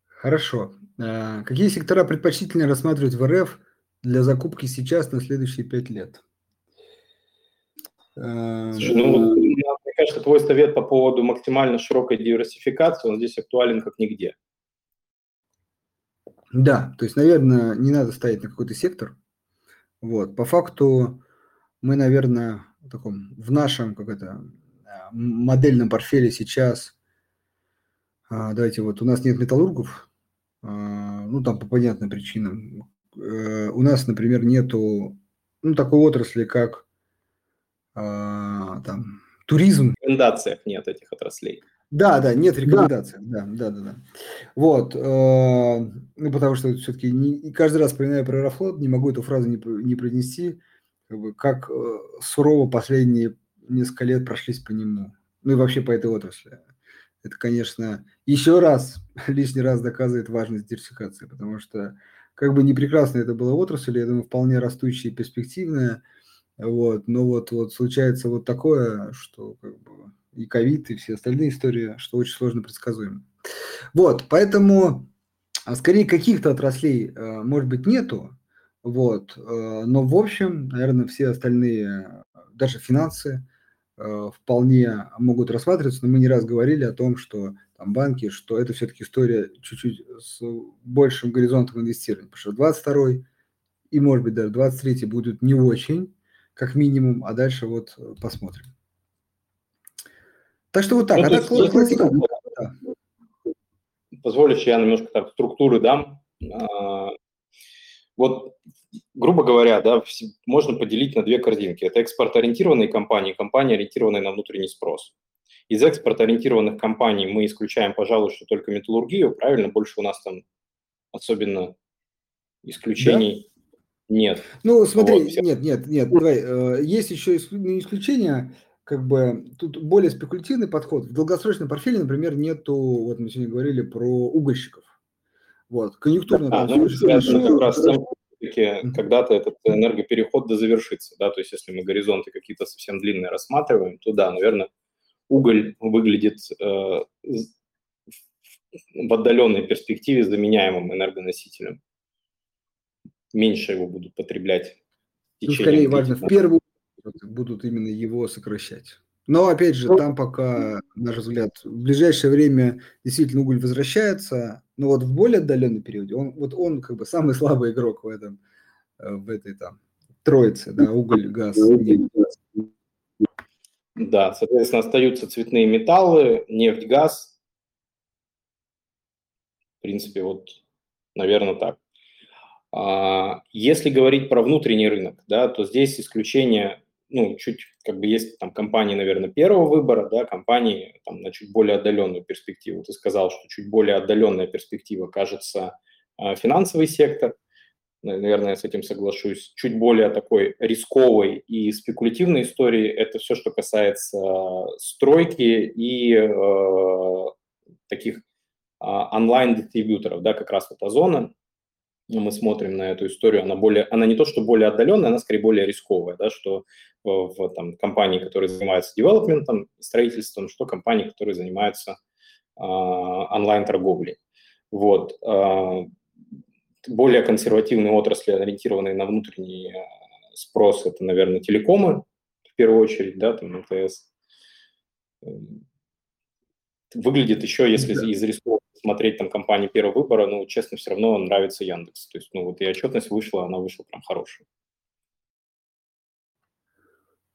Хорошо. А, какие сектора предпочтительнее рассматривать в РФ для закупки сейчас на следующие пять лет? Слушай, ну, вот, мне кажется, твой совет по поводу максимально широкой диверсификации, он здесь актуален как нигде. Да, то есть, наверное, не надо ставить на какой-то сектор. Вот, по факту мы, наверное, в таком, в нашем, как это, модельном портфеле сейчас, а, давайте вот, у нас нет металлургов, а, ну, там по понятным причинам. Э, у нас, например, нету, ну, такой отрасли, как а, там, туризм. В рекомендациях нет этих отраслей. Да, да, нет рекомендаций. Да, да, да, да. Вот, э, ну, потому что все-таки не, каждый раз, вспоминая про Аэрофлот, не могу эту фразу не, не произнести, как, бы, как э, сурово последние несколько лет прошлись по нему, ну и вообще по этой отрасли. Это, конечно, еще раз, *laughs* лишний раз доказывает важность диверсификации, потому что как бы не прекрасно это была отрасль, я думаю, вполне растущая и перспективная, вот, но вот, вот случается вот такое, что как бы и ковид, и все остальные истории, что очень сложно предсказуемо. Вот, поэтому а скорее каких-то отраслей, э, может быть, нету, вот, э, но в общем, наверное, все остальные, даже финансы, э, вполне могут рассматриваться, но мы не раз говорили о том, что там банки, что это все-таки история чуть-чуть с большим горизонтом инвестирования, потому что 22 и, может быть, даже 23 будут не очень, как минимум, а дальше вот посмотрим. Так что вот так. Ну, а так классика... Да. Позволишь, я немножко так структуры дам. А, вот, грубо говоря, да, можно поделить на две корзинки. Это экспорт-ориентированные компании, компании, ориентированные на внутренний спрос. Из экспорт-ориентированных компаний мы исключаем, пожалуй, что только металлургию, правильно? Больше у нас там особенно исключений да? нет. Ну, смотри, вот, нет, нет, нет, давай. Э, есть еще исключения как бы тут более спекулятивный подход. В долгосрочном портфеле, например, нету, вот мы сегодня говорили про угольщиков. Вот, конъюнктурно. Там, ну, как раз тем, когда-то этот энергопереход завершится, да, то есть если мы горизонты какие-то совсем длинные рассматриваем, то да, наверное, уголь выглядит э, в отдаленной перспективе заменяемым энергоносителем. Меньше его будут потреблять. Ну, скорее важно в первую будут именно его сокращать. Но опять же, ну, там пока, на наш взгляд, в ближайшее время действительно уголь возвращается, но вот в более отдаленный период, он, вот он как бы самый *laughs* слабый игрок в этом, э, в этой там троице, да, уголь, газ, нефть. Да, соответственно, остаются цветные металлы, нефть, газ. В принципе, вот, наверное, так. А, если говорить про внутренний рынок, да, то здесь исключение ну, чуть как бы есть там компании, наверное, первого выбора, да, компании там на чуть более отдаленную перспективу. Ты сказал, что чуть более отдаленная перспектива кажется э, финансовый сектор. Наверное, я с этим соглашусь. Чуть более такой рисковой и спекулятивной истории это все, что касается стройки и э, таких э, онлайн-дистрибьюторов, да, как раз вот Озона, мы смотрим на эту историю, она более, она не то, что более отдаленная, она скорее более рисковая, да, что в, в там, компании, которые занимаются девелопментом, строительством, что компании, которые занимаются э, онлайн-торговлей. Вот. Э, более консервативные отрасли, ориентированные на внутренний э, спрос, это, наверное, телекомы, в первую очередь, да, там МТС. Выглядит еще, если из рисков смотреть там компании первого выбора, ну, честно, все равно нравится Яндекс. То есть, ну, вот и отчетность вышла, она вышла прям хорошая.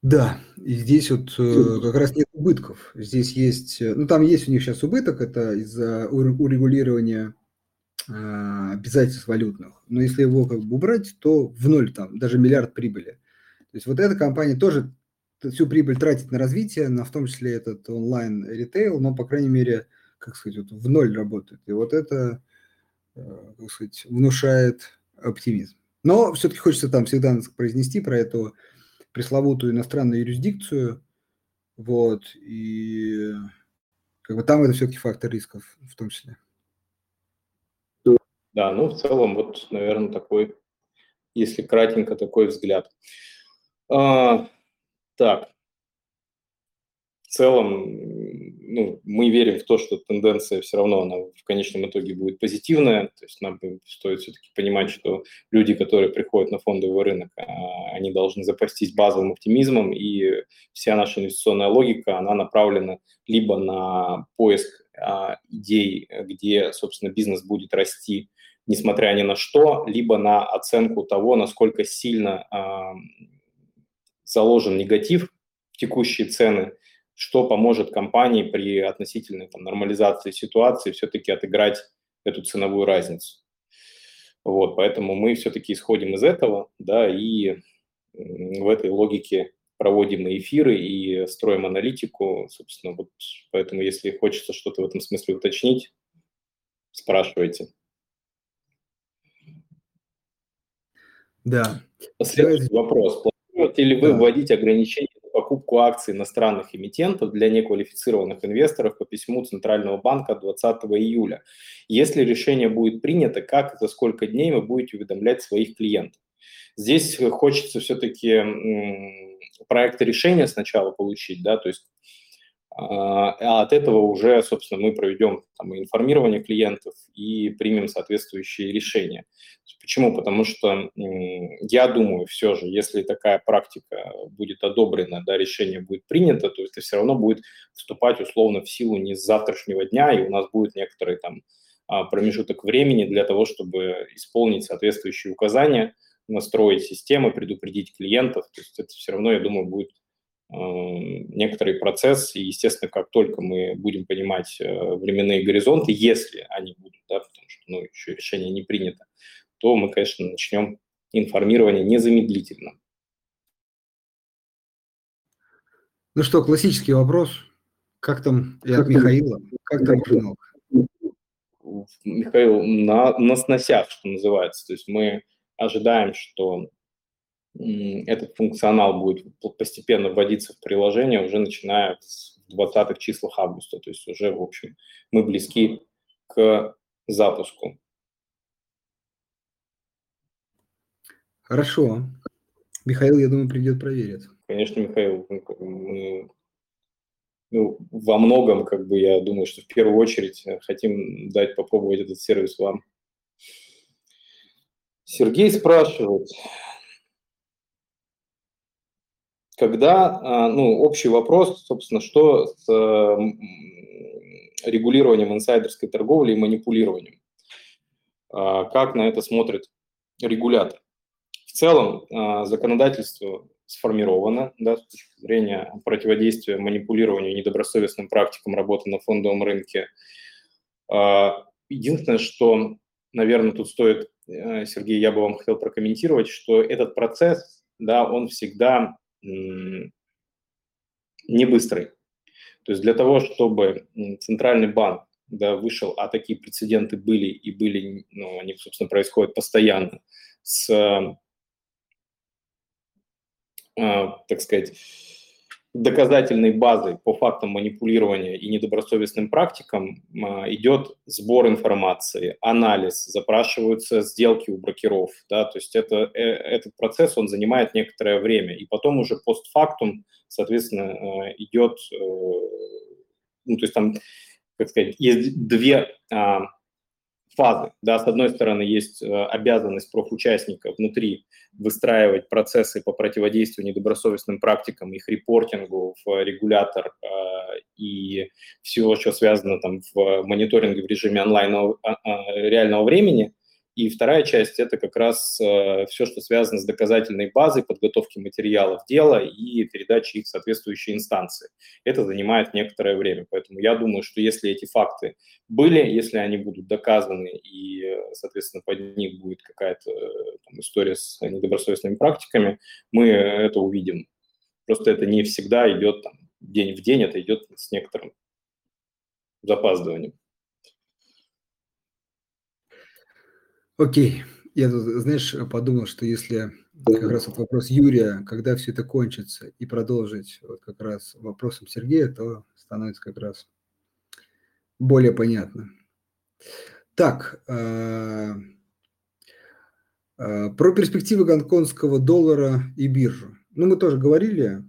Да, и здесь вот э, как раз нет убытков. Здесь есть, э, ну там есть у них сейчас убыток, это из-за урегулирования э, обязательств валютных. Но если его как бы убрать, то в ноль там, даже миллиард прибыли. То есть вот эта компания тоже всю прибыль тратит на развитие, на в том числе этот онлайн-ритейл, но, по крайней мере, как сказать, вот в ноль работает. И вот это, э, как сказать, внушает оптимизм. Но все-таки хочется там всегда произнести про эту пресловутую иностранную юрисдикцию, вот, и как бы там это все-таки фактор рисков в том числе. Да, ну в целом вот, наверное, такой, если кратенько, такой взгляд. А, так, в целом ну, мы верим в то, что тенденция все равно она в конечном итоге будет позитивная. То есть нам стоит все-таки понимать, что люди, которые приходят на фондовый рынок, а, они должны запастись базовым оптимизмом, и вся наша инвестиционная логика, она направлена либо на поиск а, идей, где, собственно, бизнес будет расти, несмотря ни на что, либо на оценку того, насколько сильно заложен негатив в текущие цены, что поможет компании при относительной там, нормализации ситуации все-таки отыграть эту ценовую разницу. Вот, поэтому мы все-таки исходим из этого, да, и в этой логике проводим и эфиры, и строим аналитику, собственно, вот поэтому, если хочется что-то в этом смысле уточнить, спрашивайте. Да. Следующий вопрос. Планируете ли вы да. вводить ограничения покупку акций иностранных эмитентов для неквалифицированных инвесторов по письму Центрального банка 20 июля? Если решение будет принято, как и за сколько дней вы будете уведомлять своих клиентов? Здесь хочется все-таки проекты решения сначала получить, да, то есть а, а от этого уже, собственно, мы проведем там, информирование клиентов и примем соответствующие решения. Почему? Потому что я думаю, все же, если такая практика будет одобрена, да, решение будет принято, то это все равно будет вступать условно в силу не с завтрашнего дня, и у нас будет некоторый там а, промежуток времени для того, чтобы исполнить соответствующие указания, настроить системы, предупредить клиентов. То есть это все равно, я думаю, будет некоторый процесс, и, естественно, как только мы будем понимать э, временные горизонты, если они будут, да, потому что ну, еще решение не принято, то мы, конечно, начнем информирование незамедлительно. Ну что, классический вопрос. Как там и от Михаила? Как там рынок? Михаил, на, на сносях, что называется. То есть мы ожидаем, что этот функционал будет постепенно вводиться в приложение уже начиная с 20-х числах августа. То есть уже, в общем, мы близки к запуску. Хорошо. Михаил, я думаю, придет проверит. Конечно, Михаил, мы ну, во многом, как бы, я думаю, что в первую очередь хотим дать попробовать этот сервис вам. Сергей спрашивает, когда, а, ну, общий вопрос, собственно, что с регулированием инсайдерской торговли и манипулированием. А, как на это смотрит регулятор? В целом а, законодательство сформировано да, с точки зрения противодействия манипулированию недобросовестным практикам работы на фондовом рынке. Единственное, что, наверное, тут стоит, э, Сергей, я бы вам хотел прокомментировать, что этот процесс, да, он всегда не быстрый. То есть для того, чтобы центральный банк да, вышел, а такие прецеденты были и были, ну, они, собственно, происходят постоянно, с, э, так сказать, доказательной базой по фактам манипулирования и недобросовестным практикам а, идет сбор информации, анализ, запрашиваются сделки у брокеров, да, то есть это, э, этот процесс, он занимает некоторое время, и потом уже постфактум, соответственно, э, идет, э, ну, то есть там, как сказать, есть две а, фазы. Да, с одной стороны, есть э, обязанность профучастника внутри выстраивать процессы по противодействию недобросовестным практикам, их репортингу в регулятор э, и всего, что связано там в мониторинге в режиме онлайн а, реального времени. И вторая часть – это как раз э, все, что связано с доказательной базой, подготовки материалов дела и передачи их в соответствующие инстанции. Это занимает некоторое время. Поэтому я думаю, что если эти факты были, если они будут доказаны и, соответственно, под них будет какая-то э, история с недобросовестными практиками, мы это увидим. Просто это не всегда идет там, день в день, это идет с некоторым запаздыванием. Окей. Я тут, знаешь, подумал, что если как раз вот вопрос Юрия, когда все это кончится, и продолжить вот как раз вопросом Сергея, то становится как раз более понятно. Так, э, э, про перспективы гонконгского доллара и биржу. Ну, мы тоже говорили,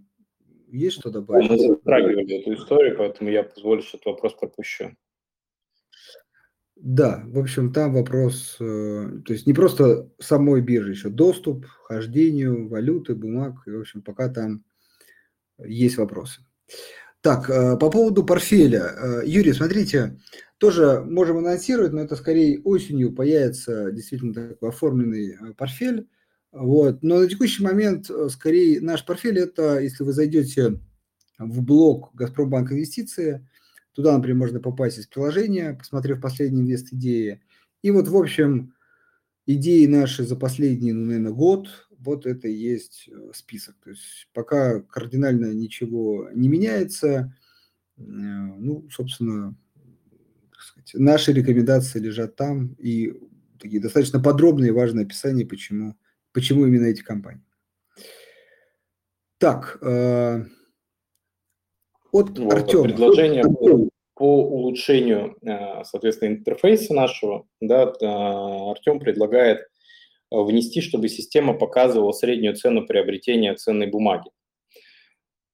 есть что добавить? Мы затрагивали эту историю, поэтому я позволю, что этот вопрос пропущу. Да, в общем, там вопрос, э, то есть не просто самой биржи, еще доступ, хождению валюты, бумаг, и, в общем, пока там есть вопросы. Так, э, по поводу портфеля. Э, Юрий, смотрите, тоже можем анонсировать, но это скорее осенью появится действительно такой оформленный портфель. Вот. Но на текущий момент скорее наш портфель это, если вы зайдете в блог Газпромбанк инвестиции, Туда, например, можно попасть из приложения, посмотрев последние инвест-идеи. И вот, в общем, идеи наши за последний, ну, наверное, год, вот это и есть э, список. То есть пока кардинально ничего не меняется, э, ну, собственно, сказать, наши рекомендации лежат там и такие достаточно подробные и важные описания, почему, почему именно эти компании. Так, э, от вот, Артема. Предложение по, по улучшению, э, соответственно, интерфейса нашего. Да, э, Артем предлагает внести, чтобы система показывала среднюю цену приобретения ценной бумаги.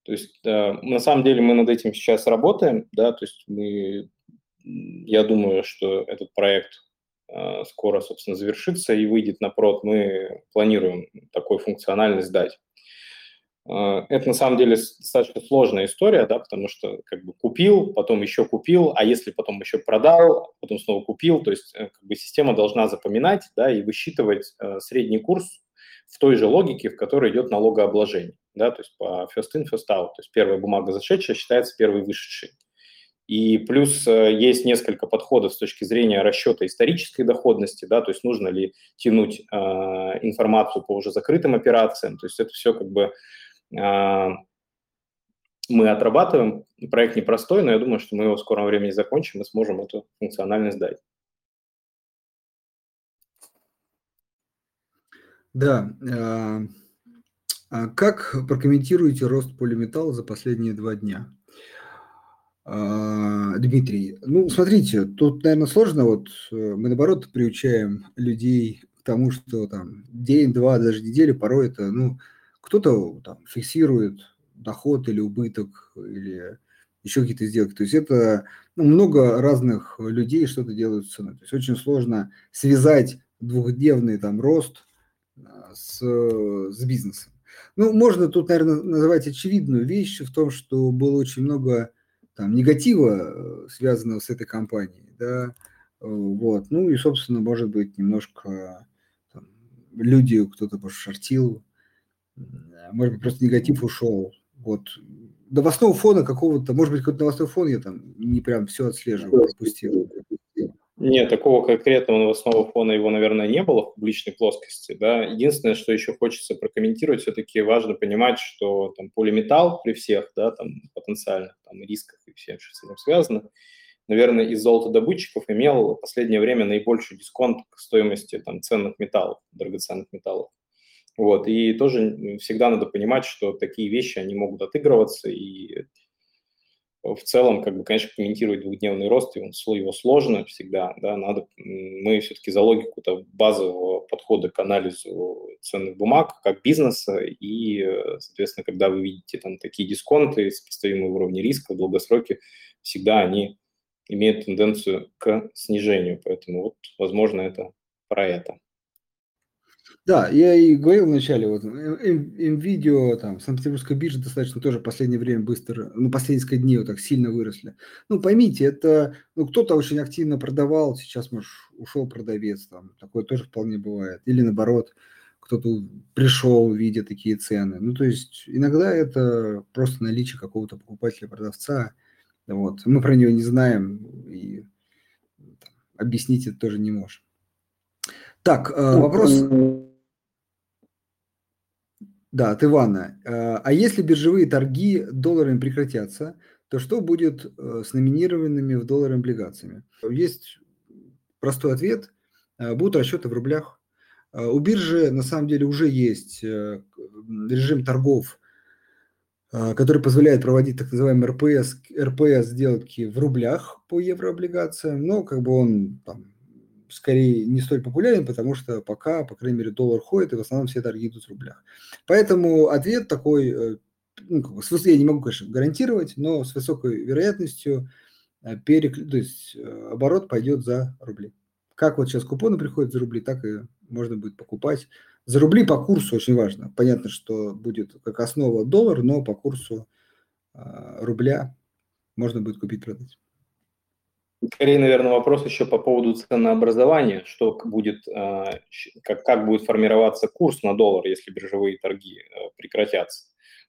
То есть, э, на самом деле, мы над этим сейчас работаем, да, то есть мы, я думаю, что этот проект скоро, собственно, завершится и выйдет на прод. Мы планируем такой функциональность дать. Э, это на самом деле достаточно сложная история, да, потому что как бы купил, потом еще купил, а если потом еще продал, потом снова купил, то есть э, как бы система должна запоминать, да, и высчитывать э, средний курс в той же логике, в которой идет налогообложение, да, то есть по first in, first out, то есть первая бумага зашедшая считается первой вышедшей. И плюс есть несколько подходов с точки зрения расчета исторической доходности, да, то есть нужно ли тянуть э, информацию по уже закрытым операциям, то есть это все как бы мы отрабатываем. Проект непростой, но я думаю, что мы его в скором времени закончим и сможем эту функциональность дать. Да. А, а как прокомментируете рост полиметалла за последние два дня? Дмитрий, ну, смотрите, тут, наверное, сложно. Вот э, мы, наоборот, приучаем людей к тому, что там день, два, даже неделю, порой это, ну, кто-то там фиксирует доход или убыток, или еще какие-то сделки. То есть это ну, много разных людей что-то делают с ценой. То есть очень сложно связать двухдневный там рост а, с, с бизнесом. Ну, можно тут, наверное, называть очевидную вещь в том, что было очень много там негатива, э, связанного с этой компанией, да, вот, ну и, собственно, может быть, немножко там, люди, кто-то пошортил, может быть, просто негатив ушел. Вот. Новостного фона какого-то, может быть, какой-то новостной фон я там не прям все отслеживал, пропустил. Нет, такого конкретного новостного фона его, наверное, не было в публичной плоскости. Да? Единственное, что еще хочется прокомментировать, все-таки важно понимать, что там полиметалл при всех да, там, потенциальных там, рисках и всем, что с этим связано, наверное, из золотодобытчиков имел в последнее время наибольший дисконт к стоимости там, ценных металлов, драгоценных металлов. Вот, и тоже всегда надо понимать, что такие вещи, они могут отыгрываться, и в целом, как бы, конечно, комментировать двухдневный рост, его сложно всегда, да, надо, мы все-таки за логику -то базового подхода к анализу ценных бумаг как бизнеса, и, соответственно, когда вы видите там такие дисконты, сопоставимые уровни риска в долгосроке, всегда они имеют тенденцию к снижению, поэтому вот, возможно, это про это. Да, я и говорил вначале, вот NVIDIA, там, Санкт-Петербургская биржа достаточно тоже в последнее время быстро, ну, последние несколько дней вот так сильно выросли. Ну, поймите, это, ну, кто-то очень активно продавал, сейчас, может, ушел продавец, там, такое тоже вполне бывает. Или наоборот, кто-то пришел, видя такие цены. Ну, то есть иногда это просто наличие какого-то покупателя-продавца, вот. Мы про него не знаем и там, объяснить это тоже не можем. Так, э, вопрос... Да, от Ивана. Э, а если биржевые торги долларами прекратятся, то что будет э, с номинированными в доллары облигациями? Есть простой ответ. Будут расчеты в рублях. У биржи на самом деле уже есть режим торгов, который позволяет проводить так называемые РПС, РПС сделки в рублях по еврооблигациям, но как бы он там, скорее не столь популярен, потому что пока, по крайней мере, доллар ходит, и в основном все торги идут в рублях. Поэтому ответ такой, э, ну, как я не могу, конечно, гарантировать, но с высокой вероятностью перек... то есть оборот пойдет за рубли. Как вот сейчас купоны приходят за рубли, так и можно будет покупать. За рубли по курсу очень важно. Понятно, что будет как основа доллар, но по курсу рубля можно будет купить-продать. Скорее, наверное, вопрос еще по поводу ценообразования, что будет, а, как, как будет формироваться курс на доллар, если биржевые торги э, прекратятся.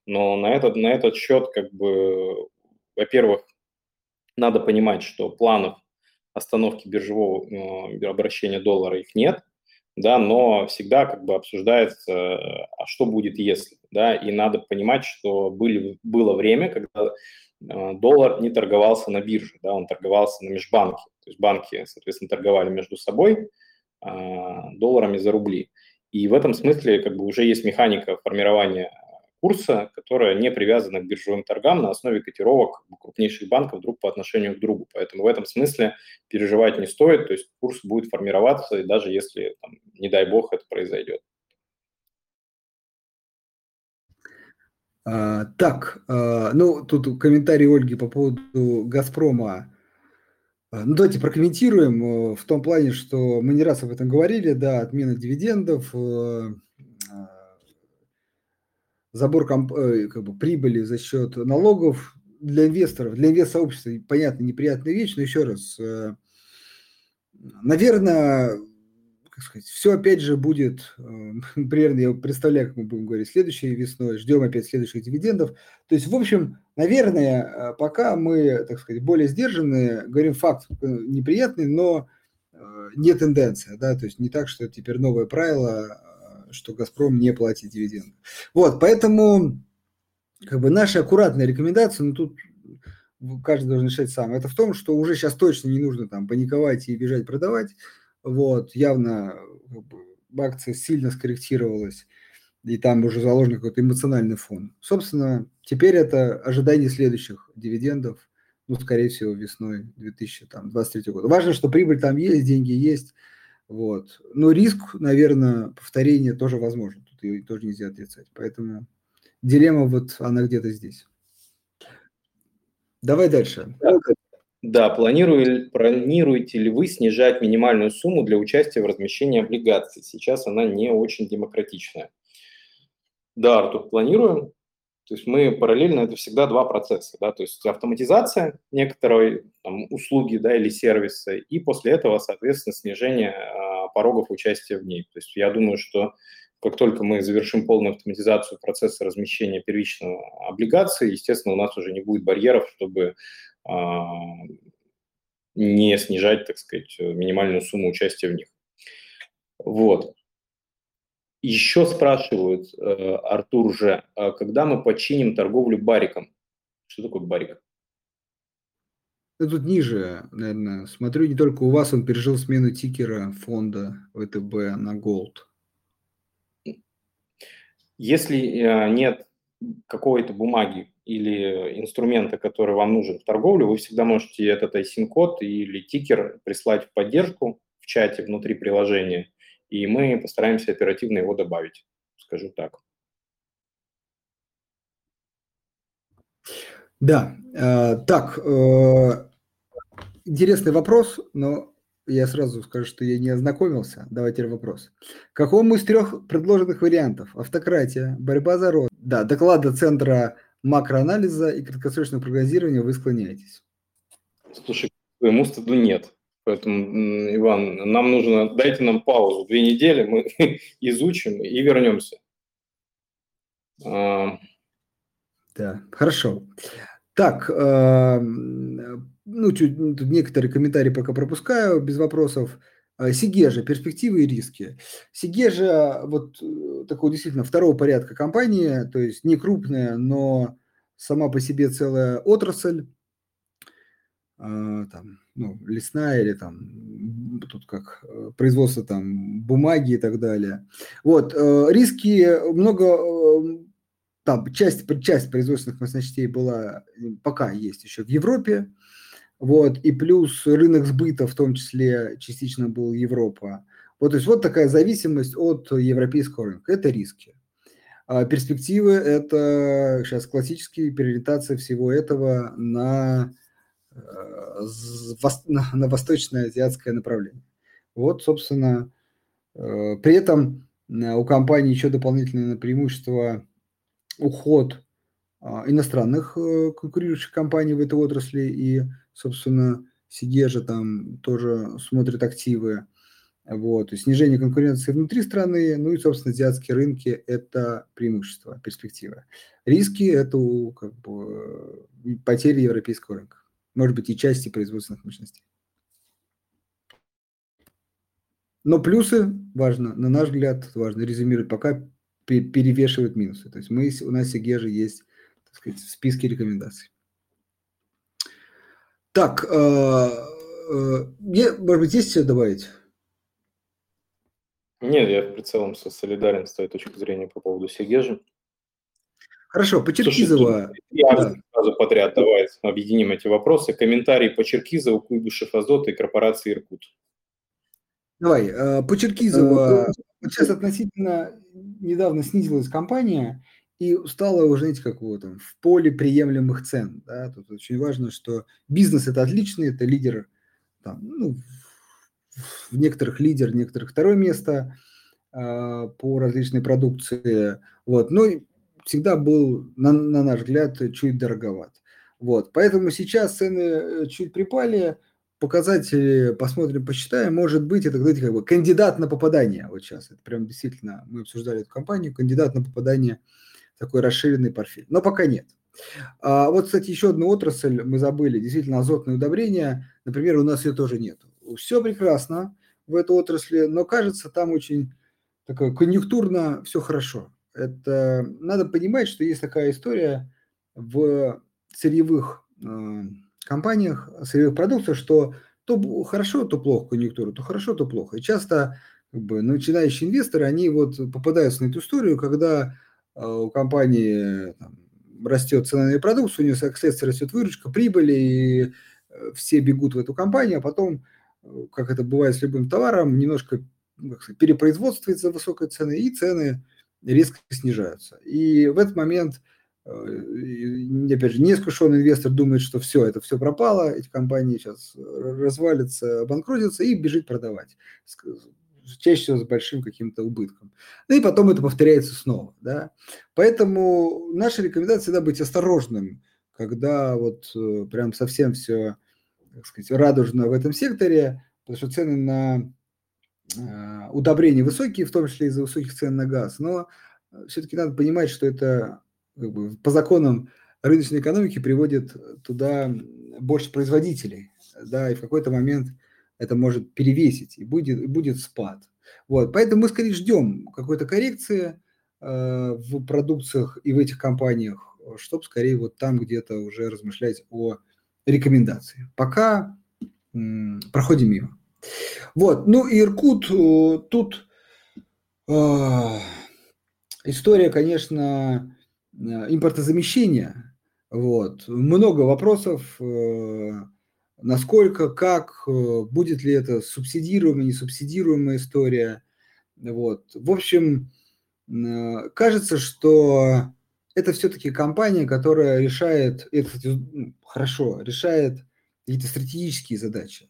Но на этот, на этот счет, как бы, во-первых, надо понимать, что планов остановки биржевого э, обращения доллара их нет, да, но всегда как бы обсуждается, а что будет если, да, и надо понимать, что были, было время, когда Э, доллар не торговался на бирже, да, он торговался на межбанке. То есть банки, соответственно, торговали между собой а, долларами за рубли. И в этом смысле как бы уже есть механика формирования курса, которая не привязана к биржевым торгам на основе котировок крупнейших банков друг по отношению к другу. Поэтому в этом смысле переживать не стоит, то есть курс будет формироваться, даже если, там, не дай бог, это произойдет. А, так, а, ну, тут комментарий Ольги по поводу «Газпрома». А, ну, давайте прокомментируем э, в том плане, что мы не раз об этом говорили, да, отмена дивидендов, э, забор комп, э, как бы, прибыли за счет налогов для инвесторов, для инвест-сообщества, понятно, неприятная вещь, но еще раз, наверное, как сказать, все опять же будет, э, *laughs* примерно я представляю, как мы будем говорить, следующей весной, ждем опять следующих дивидендов. То есть, в общем, наверное, э, пока мы, так сказать, более сдержанные, говорим факт э, неприятный, но не тенденция, да, то есть не так, что теперь новое правило, что «Газпром» не платит дивиденды. Вот, поэтому как бы наша аккуратная рекомендация, ну тут каждый должен решать сам, это в том, что уже сейчас точно не нужно там паниковать и бежать продавать, вот, явно акция сильно скорректировалась, и там уже заложен какой-то эмоциональный фон. Собственно, теперь это ожидание следующих дивидендов, ну, скорее всего, весной 2023 года. Важно, что прибыль там есть, деньги есть, вот. Но риск, наверное, повторения тоже возможен, тут ее тоже нельзя отрицать. Поэтому дилемма вот она где-то здесь. Давай дальше. Да, планируете, планируете ли вы снижать минимальную сумму для участия в размещении облигаций? Сейчас она не очень демократичная. Да, Артур, планируем. То есть мы параллельно, это всегда два процесса, да, то есть автоматизация некоторой там, услуги, да, или сервиса, и после этого, соответственно, снижение а, порогов участия в ней. То есть я думаю, что как только мы завершим полную автоматизацию процесса размещения первичного облигации, естественно, у нас уже не будет барьеров, чтобы не снижать, так сказать, минимальную сумму участия в них. Вот. Еще спрашивают, э, Артур же, а когда мы починим торговлю бариком? Что такое барик? Тут ниже, наверное, смотрю, не только у вас он пережил смену тикера фонда ВТБ на Gold. Если э, нет какой-то бумаги или инструмента, который вам нужен в торговле, вы всегда можете этот ISIN-код или тикер прислать в поддержку в чате внутри приложения, и мы постараемся оперативно его добавить, скажу так. Да, э, так, э, интересный вопрос, но я сразу скажу, что я не ознакомился. Давайте вопрос. Какому из трех предложенных вариантов? Автократия, борьба за рост, да, доклада Центра макроанализа и краткосрочного прогнозирования вы склоняетесь? Слушай, к своему стыду нет. Поэтому, Иван, нам нужно, дайте нам паузу, две недели, мы *laughs* изучим и вернемся. А. Да, хорошо. Так, э, ну, чуть, тут некоторые комментарии пока пропускаю, без вопросов. Сигежа, перспективы и риски. Сигежа, вот э, такого действительно второго порядка компания, то есть не крупная, но сама по себе целая отрасль, а, там, ну, лесная или там, тут как э, производство там бумаги и так далее. Вот, э, риски много, там часть, часть производственных мощностей была, пока есть еще в Европе, вот, и плюс рынок сбыта в том числе частично был Европа. Вот, то есть вот такая зависимость от европейского рынка. Это риски. А перспективы – это сейчас классические переориентация всего этого на, э, на, на восточно-азиатское направление. Вот, собственно, э, при этом э, у компании еще дополнительное преимущество уход а, иностранных конкурирующих компаний в этой отрасли, и, собственно, Сигежа там тоже смотрит активы. Вот, снижение конкуренции внутри страны, ну и, собственно, азиатские рынки – это преимущество, перспектива. Риски – это как бы, потери европейского рынка, может быть, и части производственных мощностей. Но плюсы, важно, на наш взгляд, важно резюмировать, пока перевешивают минусы. То есть мы, у нас Сигежа есть, так сказать, в списке рекомендаций. Так, э, э, может быть, есть все добавить? Нет, я в целом со солидарен с твоей точки зрения по поводу Сегежи. Хорошо, по Черкизово. я да. сразу подряд давай объединим эти вопросы. Комментарии по Черкизову, Куйбышев Азот и корпорации Иркут. Давай, э, по Черкизово. Вот сейчас относительно недавно снизилась компания и стала уже, знаете, как вот там, в поле приемлемых цен. Да? Тут очень важно, что бизнес – это отличный, это лидер там, ну, в некоторых лидер, в некоторых второе место э, по различной продукции. Вот. Но всегда был, на, на наш взгляд, чуть дороговат. Вот. Поэтому сейчас цены э, чуть припали, показатели посмотрим, посчитаем. Может быть, это, знаете, как бы кандидат на попадание. Вот сейчас это прям действительно, мы обсуждали эту компанию, кандидат на попадание, такой расширенный портфель. Но пока нет. А вот, кстати, еще одну отрасль мы забыли, действительно азотные удобрения, например, у нас ее тоже нет все прекрасно в этой отрасли, но кажется, там очень такое конъюнктурно все хорошо. Это надо понимать, что есть такая история в сырьевых э, компаниях, сырьевых продуктах, что то хорошо, то плохо конъюнктура, то хорошо, то плохо. И часто как бы, начинающие инвесторы, они вот попадаются на эту историю, когда у компании там, растет цена на продукцию, у нее, как следствие, растет выручка, прибыль, и э, все бегут в эту компанию, а потом как это бывает с любым товаром, немножко ну, сказать, перепроизводствуется высокой цены, и цены резко снижаются. И в этот момент, э, опять же, неискушенный инвестор думает, что все, это все пропало, эти компании сейчас развалятся, обанкротятся и бежит продавать. Чаще всего с большим каким-то убытком. Ну и потом это повторяется снова. Да? Поэтому наша рекомендация всегда быть осторожным, когда вот э, прям совсем все так сказать, радужно в этом секторе, потому что цены на э, удобрения высокие, в том числе из-за высоких цен на газ. Но э, все-таки надо понимать, что это как бы, по законам рыночной экономики приводит туда больше производителей, да, и в какой-то момент это может перевесить, и будет, и будет спад. Вот, поэтому мы скорее ждем какой-то коррекции э, в продукциях и в этих компаниях, чтобы скорее вот там где-то уже размышлять о рекомендации. Пока м, проходим мимо. Вот, ну и Иркут, э, тут э, история, конечно, э, импортозамещения. Вот, много вопросов, э, насколько, как, э, будет ли это субсидируемая, несубсидируемая история. Вот, в общем, э, кажется, что это все-таки компания, которая решает, это, кстати, ну, хорошо, решает какие-то стратегические задачи.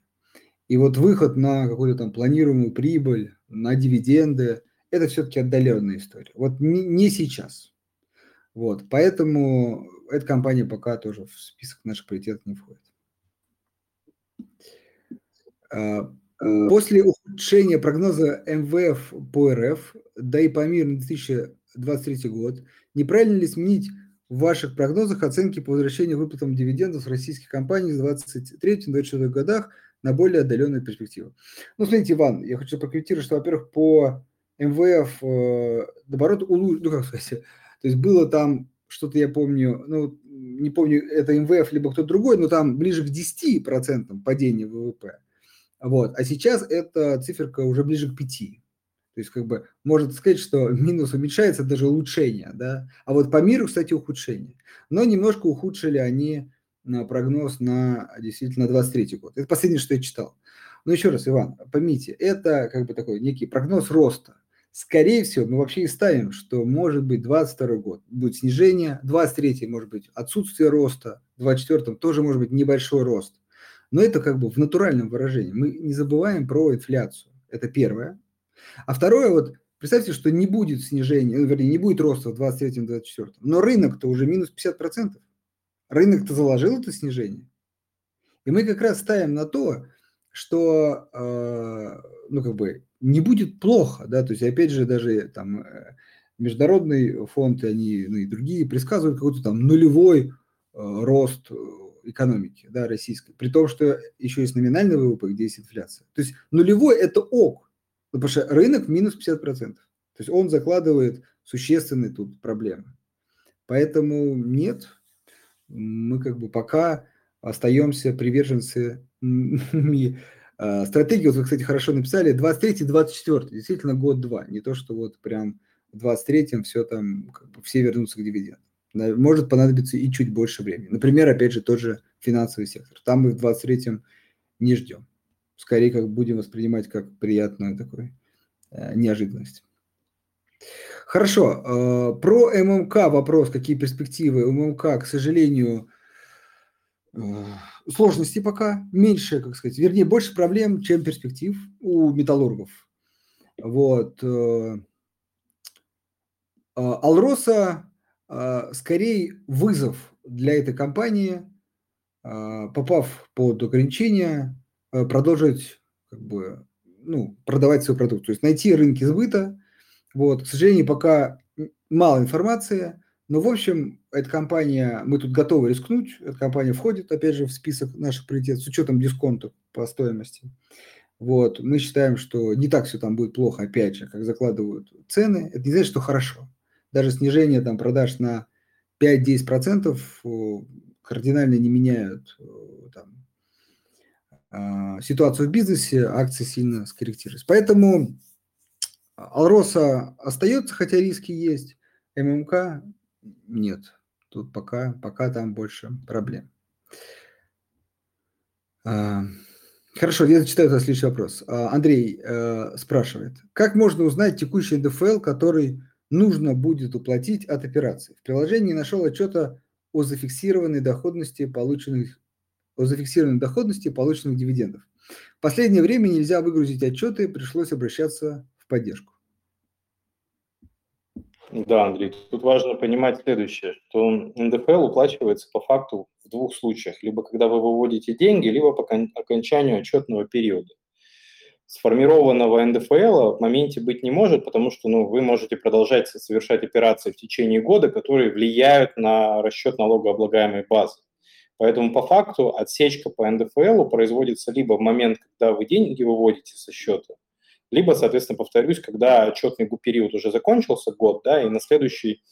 И вот выход на какую-то там планируемую прибыль, на дивиденды, это все-таки отдаленная история. Вот не, не сейчас. Вот, поэтому эта компания пока тоже в список наших приоритетов не входит. А, после ухудшения прогноза МВФ по РФ, да и по миру на 2023 год, Неправильно ли сменить в ваших прогнозах оценки по возвращению выплатам дивидендов российских компаний в 2023-2024 годах на более отдаленную перспективу? Ну, смотрите, Иван, я хочу прокомментировать, что, во-первых, по МВФ, э, наоборот, улучшить, ну, как сказать, то есть было там что-то, я помню, ну, не помню, это МВФ, либо кто-то другой, но там ближе к 10% падения ВВП. Вот. А сейчас эта циферка уже ближе к 5%. То есть, как бы, можно сказать, что минус уменьшается, даже улучшение, да. А вот по миру, кстати, ухудшение. Но немножко ухудшили они на прогноз на действительно 23 год. Это последнее, что я читал. Но еще раз, Иван, поймите, это как бы такой некий прогноз роста. скорее всего, мы вообще и ставим, что может быть 22 год будет снижение, 23 может быть отсутствие роста, 24 тоже может быть небольшой рост. Но это как бы в натуральном выражении. Мы не забываем про инфляцию. Это первое. А второе, вот представьте, что не будет снижения, ну, вернее, не будет роста в 23-24, но рынок-то уже минус 50%. Рынок-то заложил это снижение. И мы как раз ставим на то, что, э, ну, как бы, не будет плохо, да, то есть, опять же, даже там э, международные фонды, они, ну, и другие предсказывают какой-то там нулевой э, рост экономики, да, российской, при том, что еще есть номинальный ВВП, где есть инфляция. То есть нулевой – это ок, ну, потому что рынок минус 50%. То есть он закладывает существенные тут проблемы. Поэтому нет, мы как бы пока остаемся приверженцами стратегии. Вот вы, кстати, хорошо написали, 23-24, действительно год-два. Не то, что вот прям в 23-м все там, как бы все вернутся к дивидендам. Может понадобиться и чуть больше времени. Например, опять же, тот же финансовый сектор. Там мы в 23-м не ждем. Скорее, как будем воспринимать как приятную такую э, неожиданность. Хорошо. Э, про ММК вопрос. Какие перспективы? ММК, к сожалению, э, сложности пока меньше, как сказать, вернее, больше проблем, чем перспектив у металлургов. Вот. Э, Алроса скорее вызов для этой компании, попав под ограничения, продолжить как бы, ну, продавать свой продукт. То есть найти рынки сбыта, вот, к сожалению, пока мало информации, но, в общем, эта компания, мы тут готовы рискнуть, эта компания входит, опять же, в список наших приоритетов с учетом дисконта по стоимости. Вот, мы считаем, что не так все там будет плохо, опять же, как закладывают цены. Это не значит, что хорошо. Даже снижение там продаж на 5-10% кардинально не меняют там, а, ситуацию в бизнесе, акции сильно скорректируются. Поэтому Алроса остается, хотя риски есть. ММК нет. Тут пока, пока там больше проблем. А, хорошо, я зачитаю этот следующий вопрос. А, Андрей э, спрашивает, как можно узнать текущий НДФЛ, который нужно будет уплатить от операции? В приложении нашел отчета о зафиксированной доходности полученных о зафиксированной доходности полученных дивидендов. В последнее время нельзя выгрузить отчеты, пришлось обращаться поддержку. Да, Андрей, тут важно понимать следующее, что НДФЛ уплачивается по факту в двух случаях. Либо когда вы выводите деньги, либо по окончанию отчетного периода. Сформированного НДФЛ в моменте быть не может, потому что ну, вы можете продолжать совершать операции в течение года, которые влияют на расчет налогооблагаемой базы. Поэтому по факту отсечка по НДФЛ производится либо в момент, когда вы деньги выводите со счета, либо, соответственно, повторюсь, когда отчетный период уже закончился, год, да, и на следующий,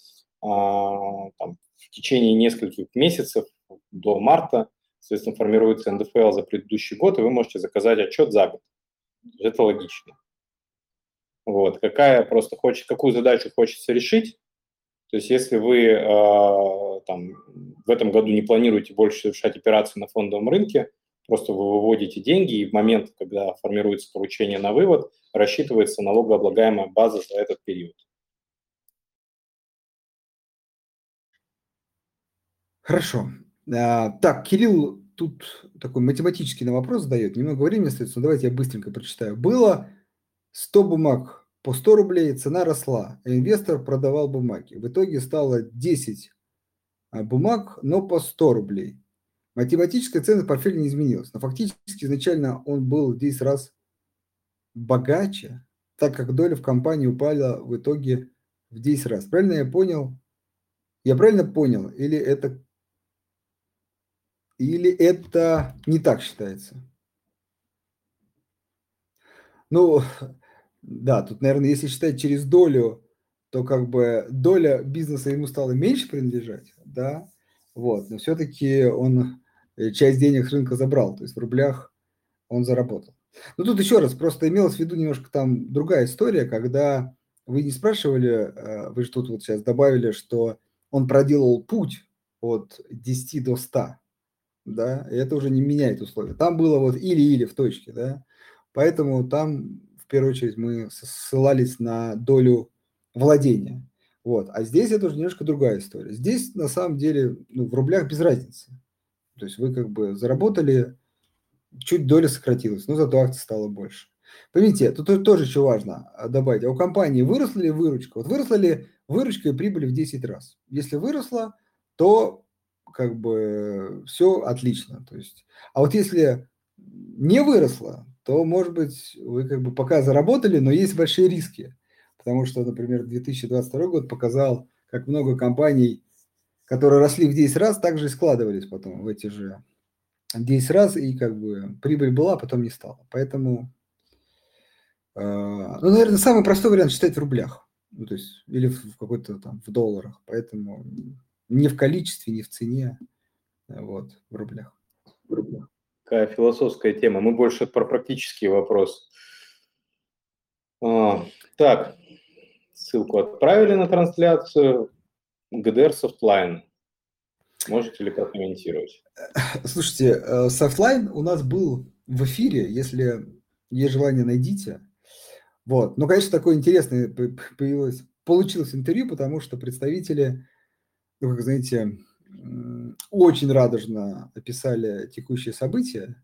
а, там, в течение нескольких месяцев до марта, соответственно, формируется НДФЛ за предыдущий год, и вы можете заказать отчет за год. Это логично. Вот, какая просто хочет, какую задачу хочется решить, то есть если вы э, там, в этом году не планируете больше совершать операции на фондовом рынке, Просто вы выводите деньги, и в момент, когда формируется поручение на вывод, рассчитывается налогооблагаемая база за этот период. Хорошо. А, так, Кирилл тут такой математический на вопрос задает. Немного времени остается, но давайте я быстренько прочитаю. Было 100 бумаг по 100 рублей, цена росла, а инвестор продавал бумаги. В итоге стало 10 а, бумаг, но по 100 рублей. Математическая ценность портфеля не изменилась, но фактически изначально он был в 10 раз богаче, так как доля в компании упала в итоге в 10 раз. Правильно я понял? Я правильно понял? Или это, или это не так считается? Ну, да, тут, наверное, если считать через долю, то как бы доля бизнеса ему стала меньше принадлежать, да, вот, но все-таки он Э, часть денег с рынка забрал, то есть в рублях он заработал. Но тут еще раз, просто имелось в виду немножко там другая история, когда вы не спрашивали, э, вы же тут вот сейчас добавили, что он проделал путь от 10 до 100, да, и это уже не меняет условия. Там было вот или-или в точке, да, поэтому там в первую очередь мы ссылались на долю владения. Вот. А здесь это уже немножко другая история. Здесь на самом деле ну, в рублях без разницы. То есть вы как бы заработали, чуть доля сократилась, но зато акций стало больше. Поймите, тут тоже что важно а, добавить. А у компании выросла ли выручка? Вот выросла ли выручка и прибыль в 10 раз? Если выросла, то как бы все отлично. То есть, а вот если не выросла, то, может быть, вы как бы пока заработали, но есть большие риски. Потому что, например, 2022 год показал, как много компаний, которые росли в 10 раз, также и складывались потом в эти же 10 раз, и как бы прибыль была, а потом не стала. Поэтому, э, ну, наверное, самый простой вариант считать в рублях. Ну, то есть, или в какой-то там в долларах. Поэтому не в количестве, не в цене, вот, в рублях. Какая философская тема. Мы больше про практический вопрос. А, так, ссылку отправили на трансляцию. ГДР Softline. Можете ли прокомментировать? Слушайте, Softline э, у нас был в эфире, если есть желание, найдите. Вот. Но, конечно, такое интересное появилось, получилось интервью, потому что представители, ну, как знаете, очень радужно описали текущие события.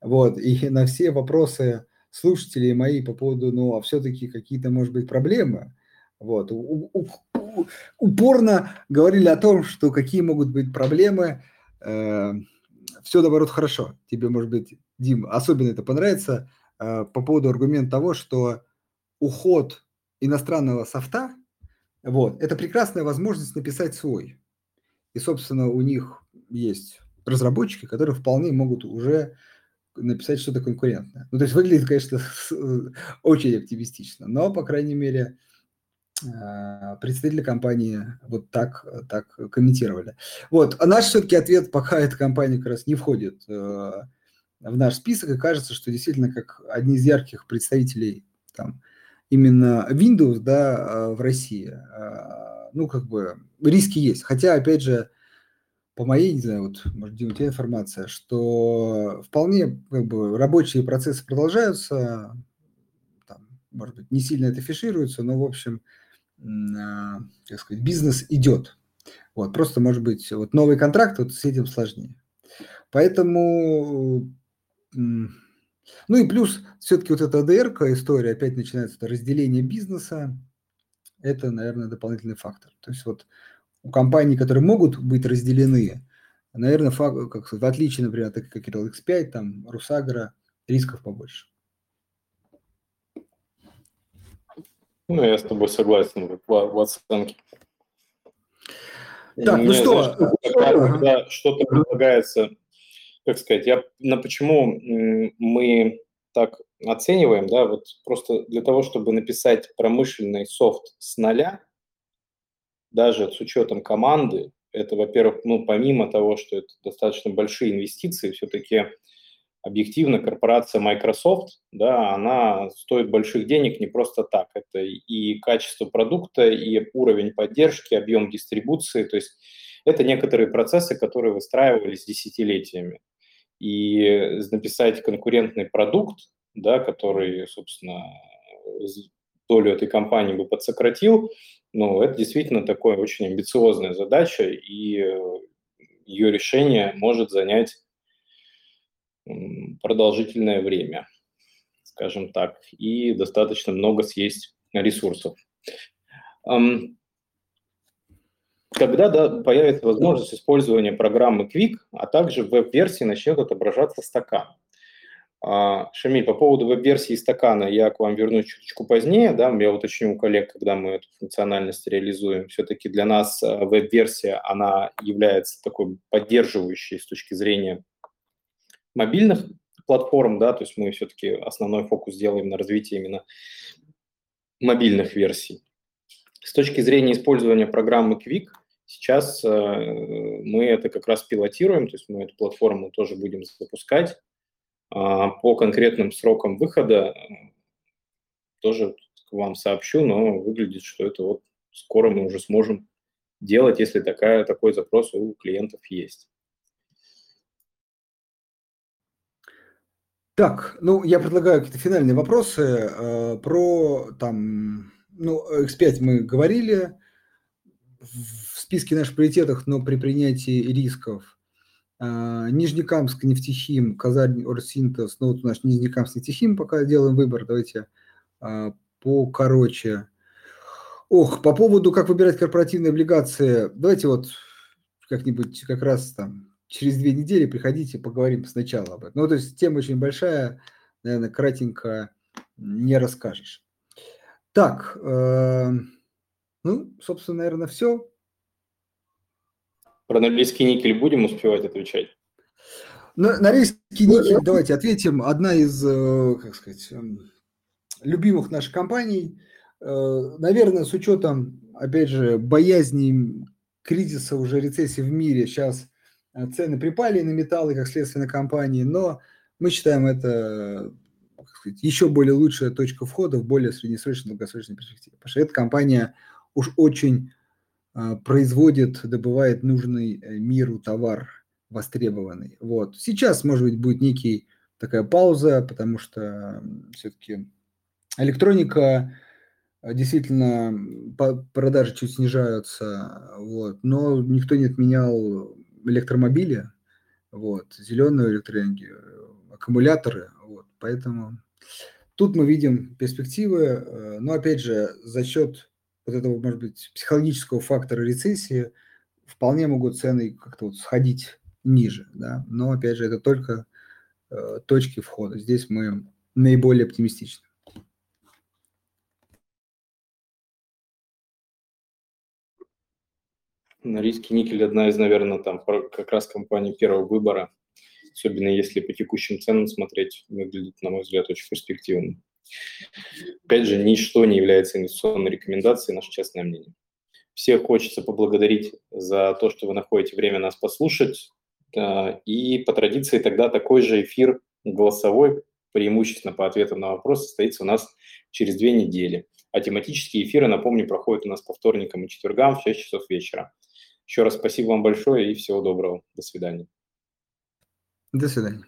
Вот. И на все вопросы слушателей мои по поводу, ну, а все-таки какие-то, может быть, проблемы, вот, упорно говорили о том, что какие могут быть проблемы, э, все, наоборот, хорошо. Тебе, может быть, Дим, особенно это понравится э, по поводу аргумента того, что уход иностранного софта, вот, это прекрасная возможность написать свой. И, собственно, у них есть разработчики, которые вполне могут уже написать что-то конкурентное. Ну, то есть выглядит, конечно, очень оптимистично, но, по крайней мере, а, представители компании вот так, так комментировали. Вот, а наш все-таки ответ, пока эта компания как раз не входит э, в наш список, и кажется, что действительно как одни из ярких представителей там, именно Windows да, в России, а, ну, как бы риски есть. Хотя, опять же, по моей, не знаю, вот, может, Дима, у тебя информация, что вполне как бы рабочие процессы продолжаются, там, может быть, не сильно это фишируется, но, в общем, а, как сказать, бизнес идет. Вот, просто, может быть, вот новый контракт, вот с этим сложнее. Поэтому, ну и плюс, все-таки вот эта АДР история, опять начинается это разделение бизнеса, это, наверное, дополнительный фактор. То есть вот у компаний, которые могут быть разделены, наверное, факт, как, в отличие, например, от как X5, там, Русагра, рисков побольше. Ну, я с тобой согласен в, в оценке. Так, ну Мне, ну что? Знаешь, когда, когда что-то предлагается, как сказать, я на почему мы так оцениваем, да, вот просто для того, чтобы написать промышленный софт с нуля, даже с учетом команды, это, во-первых, ну, помимо того, что это достаточно большие инвестиции, все-таки объективно корпорация Microsoft, да, она стоит больших денег не просто так. Это и качество продукта, и уровень поддержки, объем дистрибуции. То есть это некоторые процессы, которые выстраивались десятилетиями. И написать конкурентный продукт, да, который, собственно, долю этой компании бы подсократил, ну, это действительно такая очень амбициозная задача, и ее решение может занять продолжительное время, скажем так, и достаточно много съесть ресурсов. Когда да, появится возможность использования программы Quick, а также в веб-версии начнет отображаться стакан. А, Шамиль, по поводу веб-версии стакана я к вам вернусь чуточку позднее, да, я уточню у коллег, когда мы эту функциональность реализуем. Все-таки для нас э, веб-версия, она является такой поддерживающей с точки зрения мобильных платформ, да, то есть мы все-таки основной фокус делаем на развитии именно мобильных версий. С точки зрения использования программы Quick, сейчас э, мы это как раз пилотируем, то есть мы эту платформу тоже будем запускать. А по конкретным срокам выхода э, тоже вам сообщу, но выглядит, что это вот скоро мы уже сможем делать, если такая, такой запрос у клиентов есть. Так, ну, я предлагаю какие-то финальные вопросы э, про там, ну, X5 мы говорили в списке наших приоритетов, но при принятии рисков э, Нижнекамск, нефтехим, Казань, Орсинтез, ну, вот наш Нижнекамск, нефтехим, пока делаем выбор, давайте э, покороче. Ох, по поводу, как выбирать корпоративные облигации, давайте вот как-нибудь как раз там через две недели приходите, поговорим сначала об этом. Ну, то есть тема очень большая, наверное, кратенько не расскажешь. Так, э, ну, собственно, наверное, все. Про норильский никель будем успевать отвечать? На, норильский никель, давайте ответим. Одна из, э, как сказать, эм, любимых наших компаний. Э, наверное, с учетом, опять же, боязни кризиса, уже рецессии в мире, сейчас Э, цены припали на металлы, как следствие на компании, но мы считаем это сказать, еще более лучшая точка входа в более среднесрочной, долгосрочной перспективе. Потому что эта компания уж очень э, производит, добывает нужный э, миру товар востребованный. Вот. Сейчас, может быть, будет некий такая пауза, потому что все-таки электроника действительно продажи чуть снижаются, вот, но никто не отменял электромобили, вот, зеленую электроэнергию, аккумуляторы, вот, поэтому тут мы видим перспективы, э, но опять же за счет вот этого, может быть, психологического фактора рецессии вполне могут цены как-то вот сходить ниже, да, но опять же это только э, точки входа. Здесь мы наиболее оптимистичны. Норильский никель одна из, наверное, там как раз компаний первого выбора, особенно если по текущим ценам смотреть, выглядит, на мой взгляд, очень перспективно. Опять же, ничто не является инвестиционной рекомендацией, наше честное мнение. Всех хочется поблагодарить за то, что вы находите время нас послушать. И по традиции тогда такой же эфир голосовой, преимущественно по ответам на вопросы, состоится у нас через две недели. А тематические эфиры, напомню, проходят у нас по вторникам и четвергам в 6 часов вечера. Еще раз спасибо вам большое и всего доброго. До свидания. До свидания.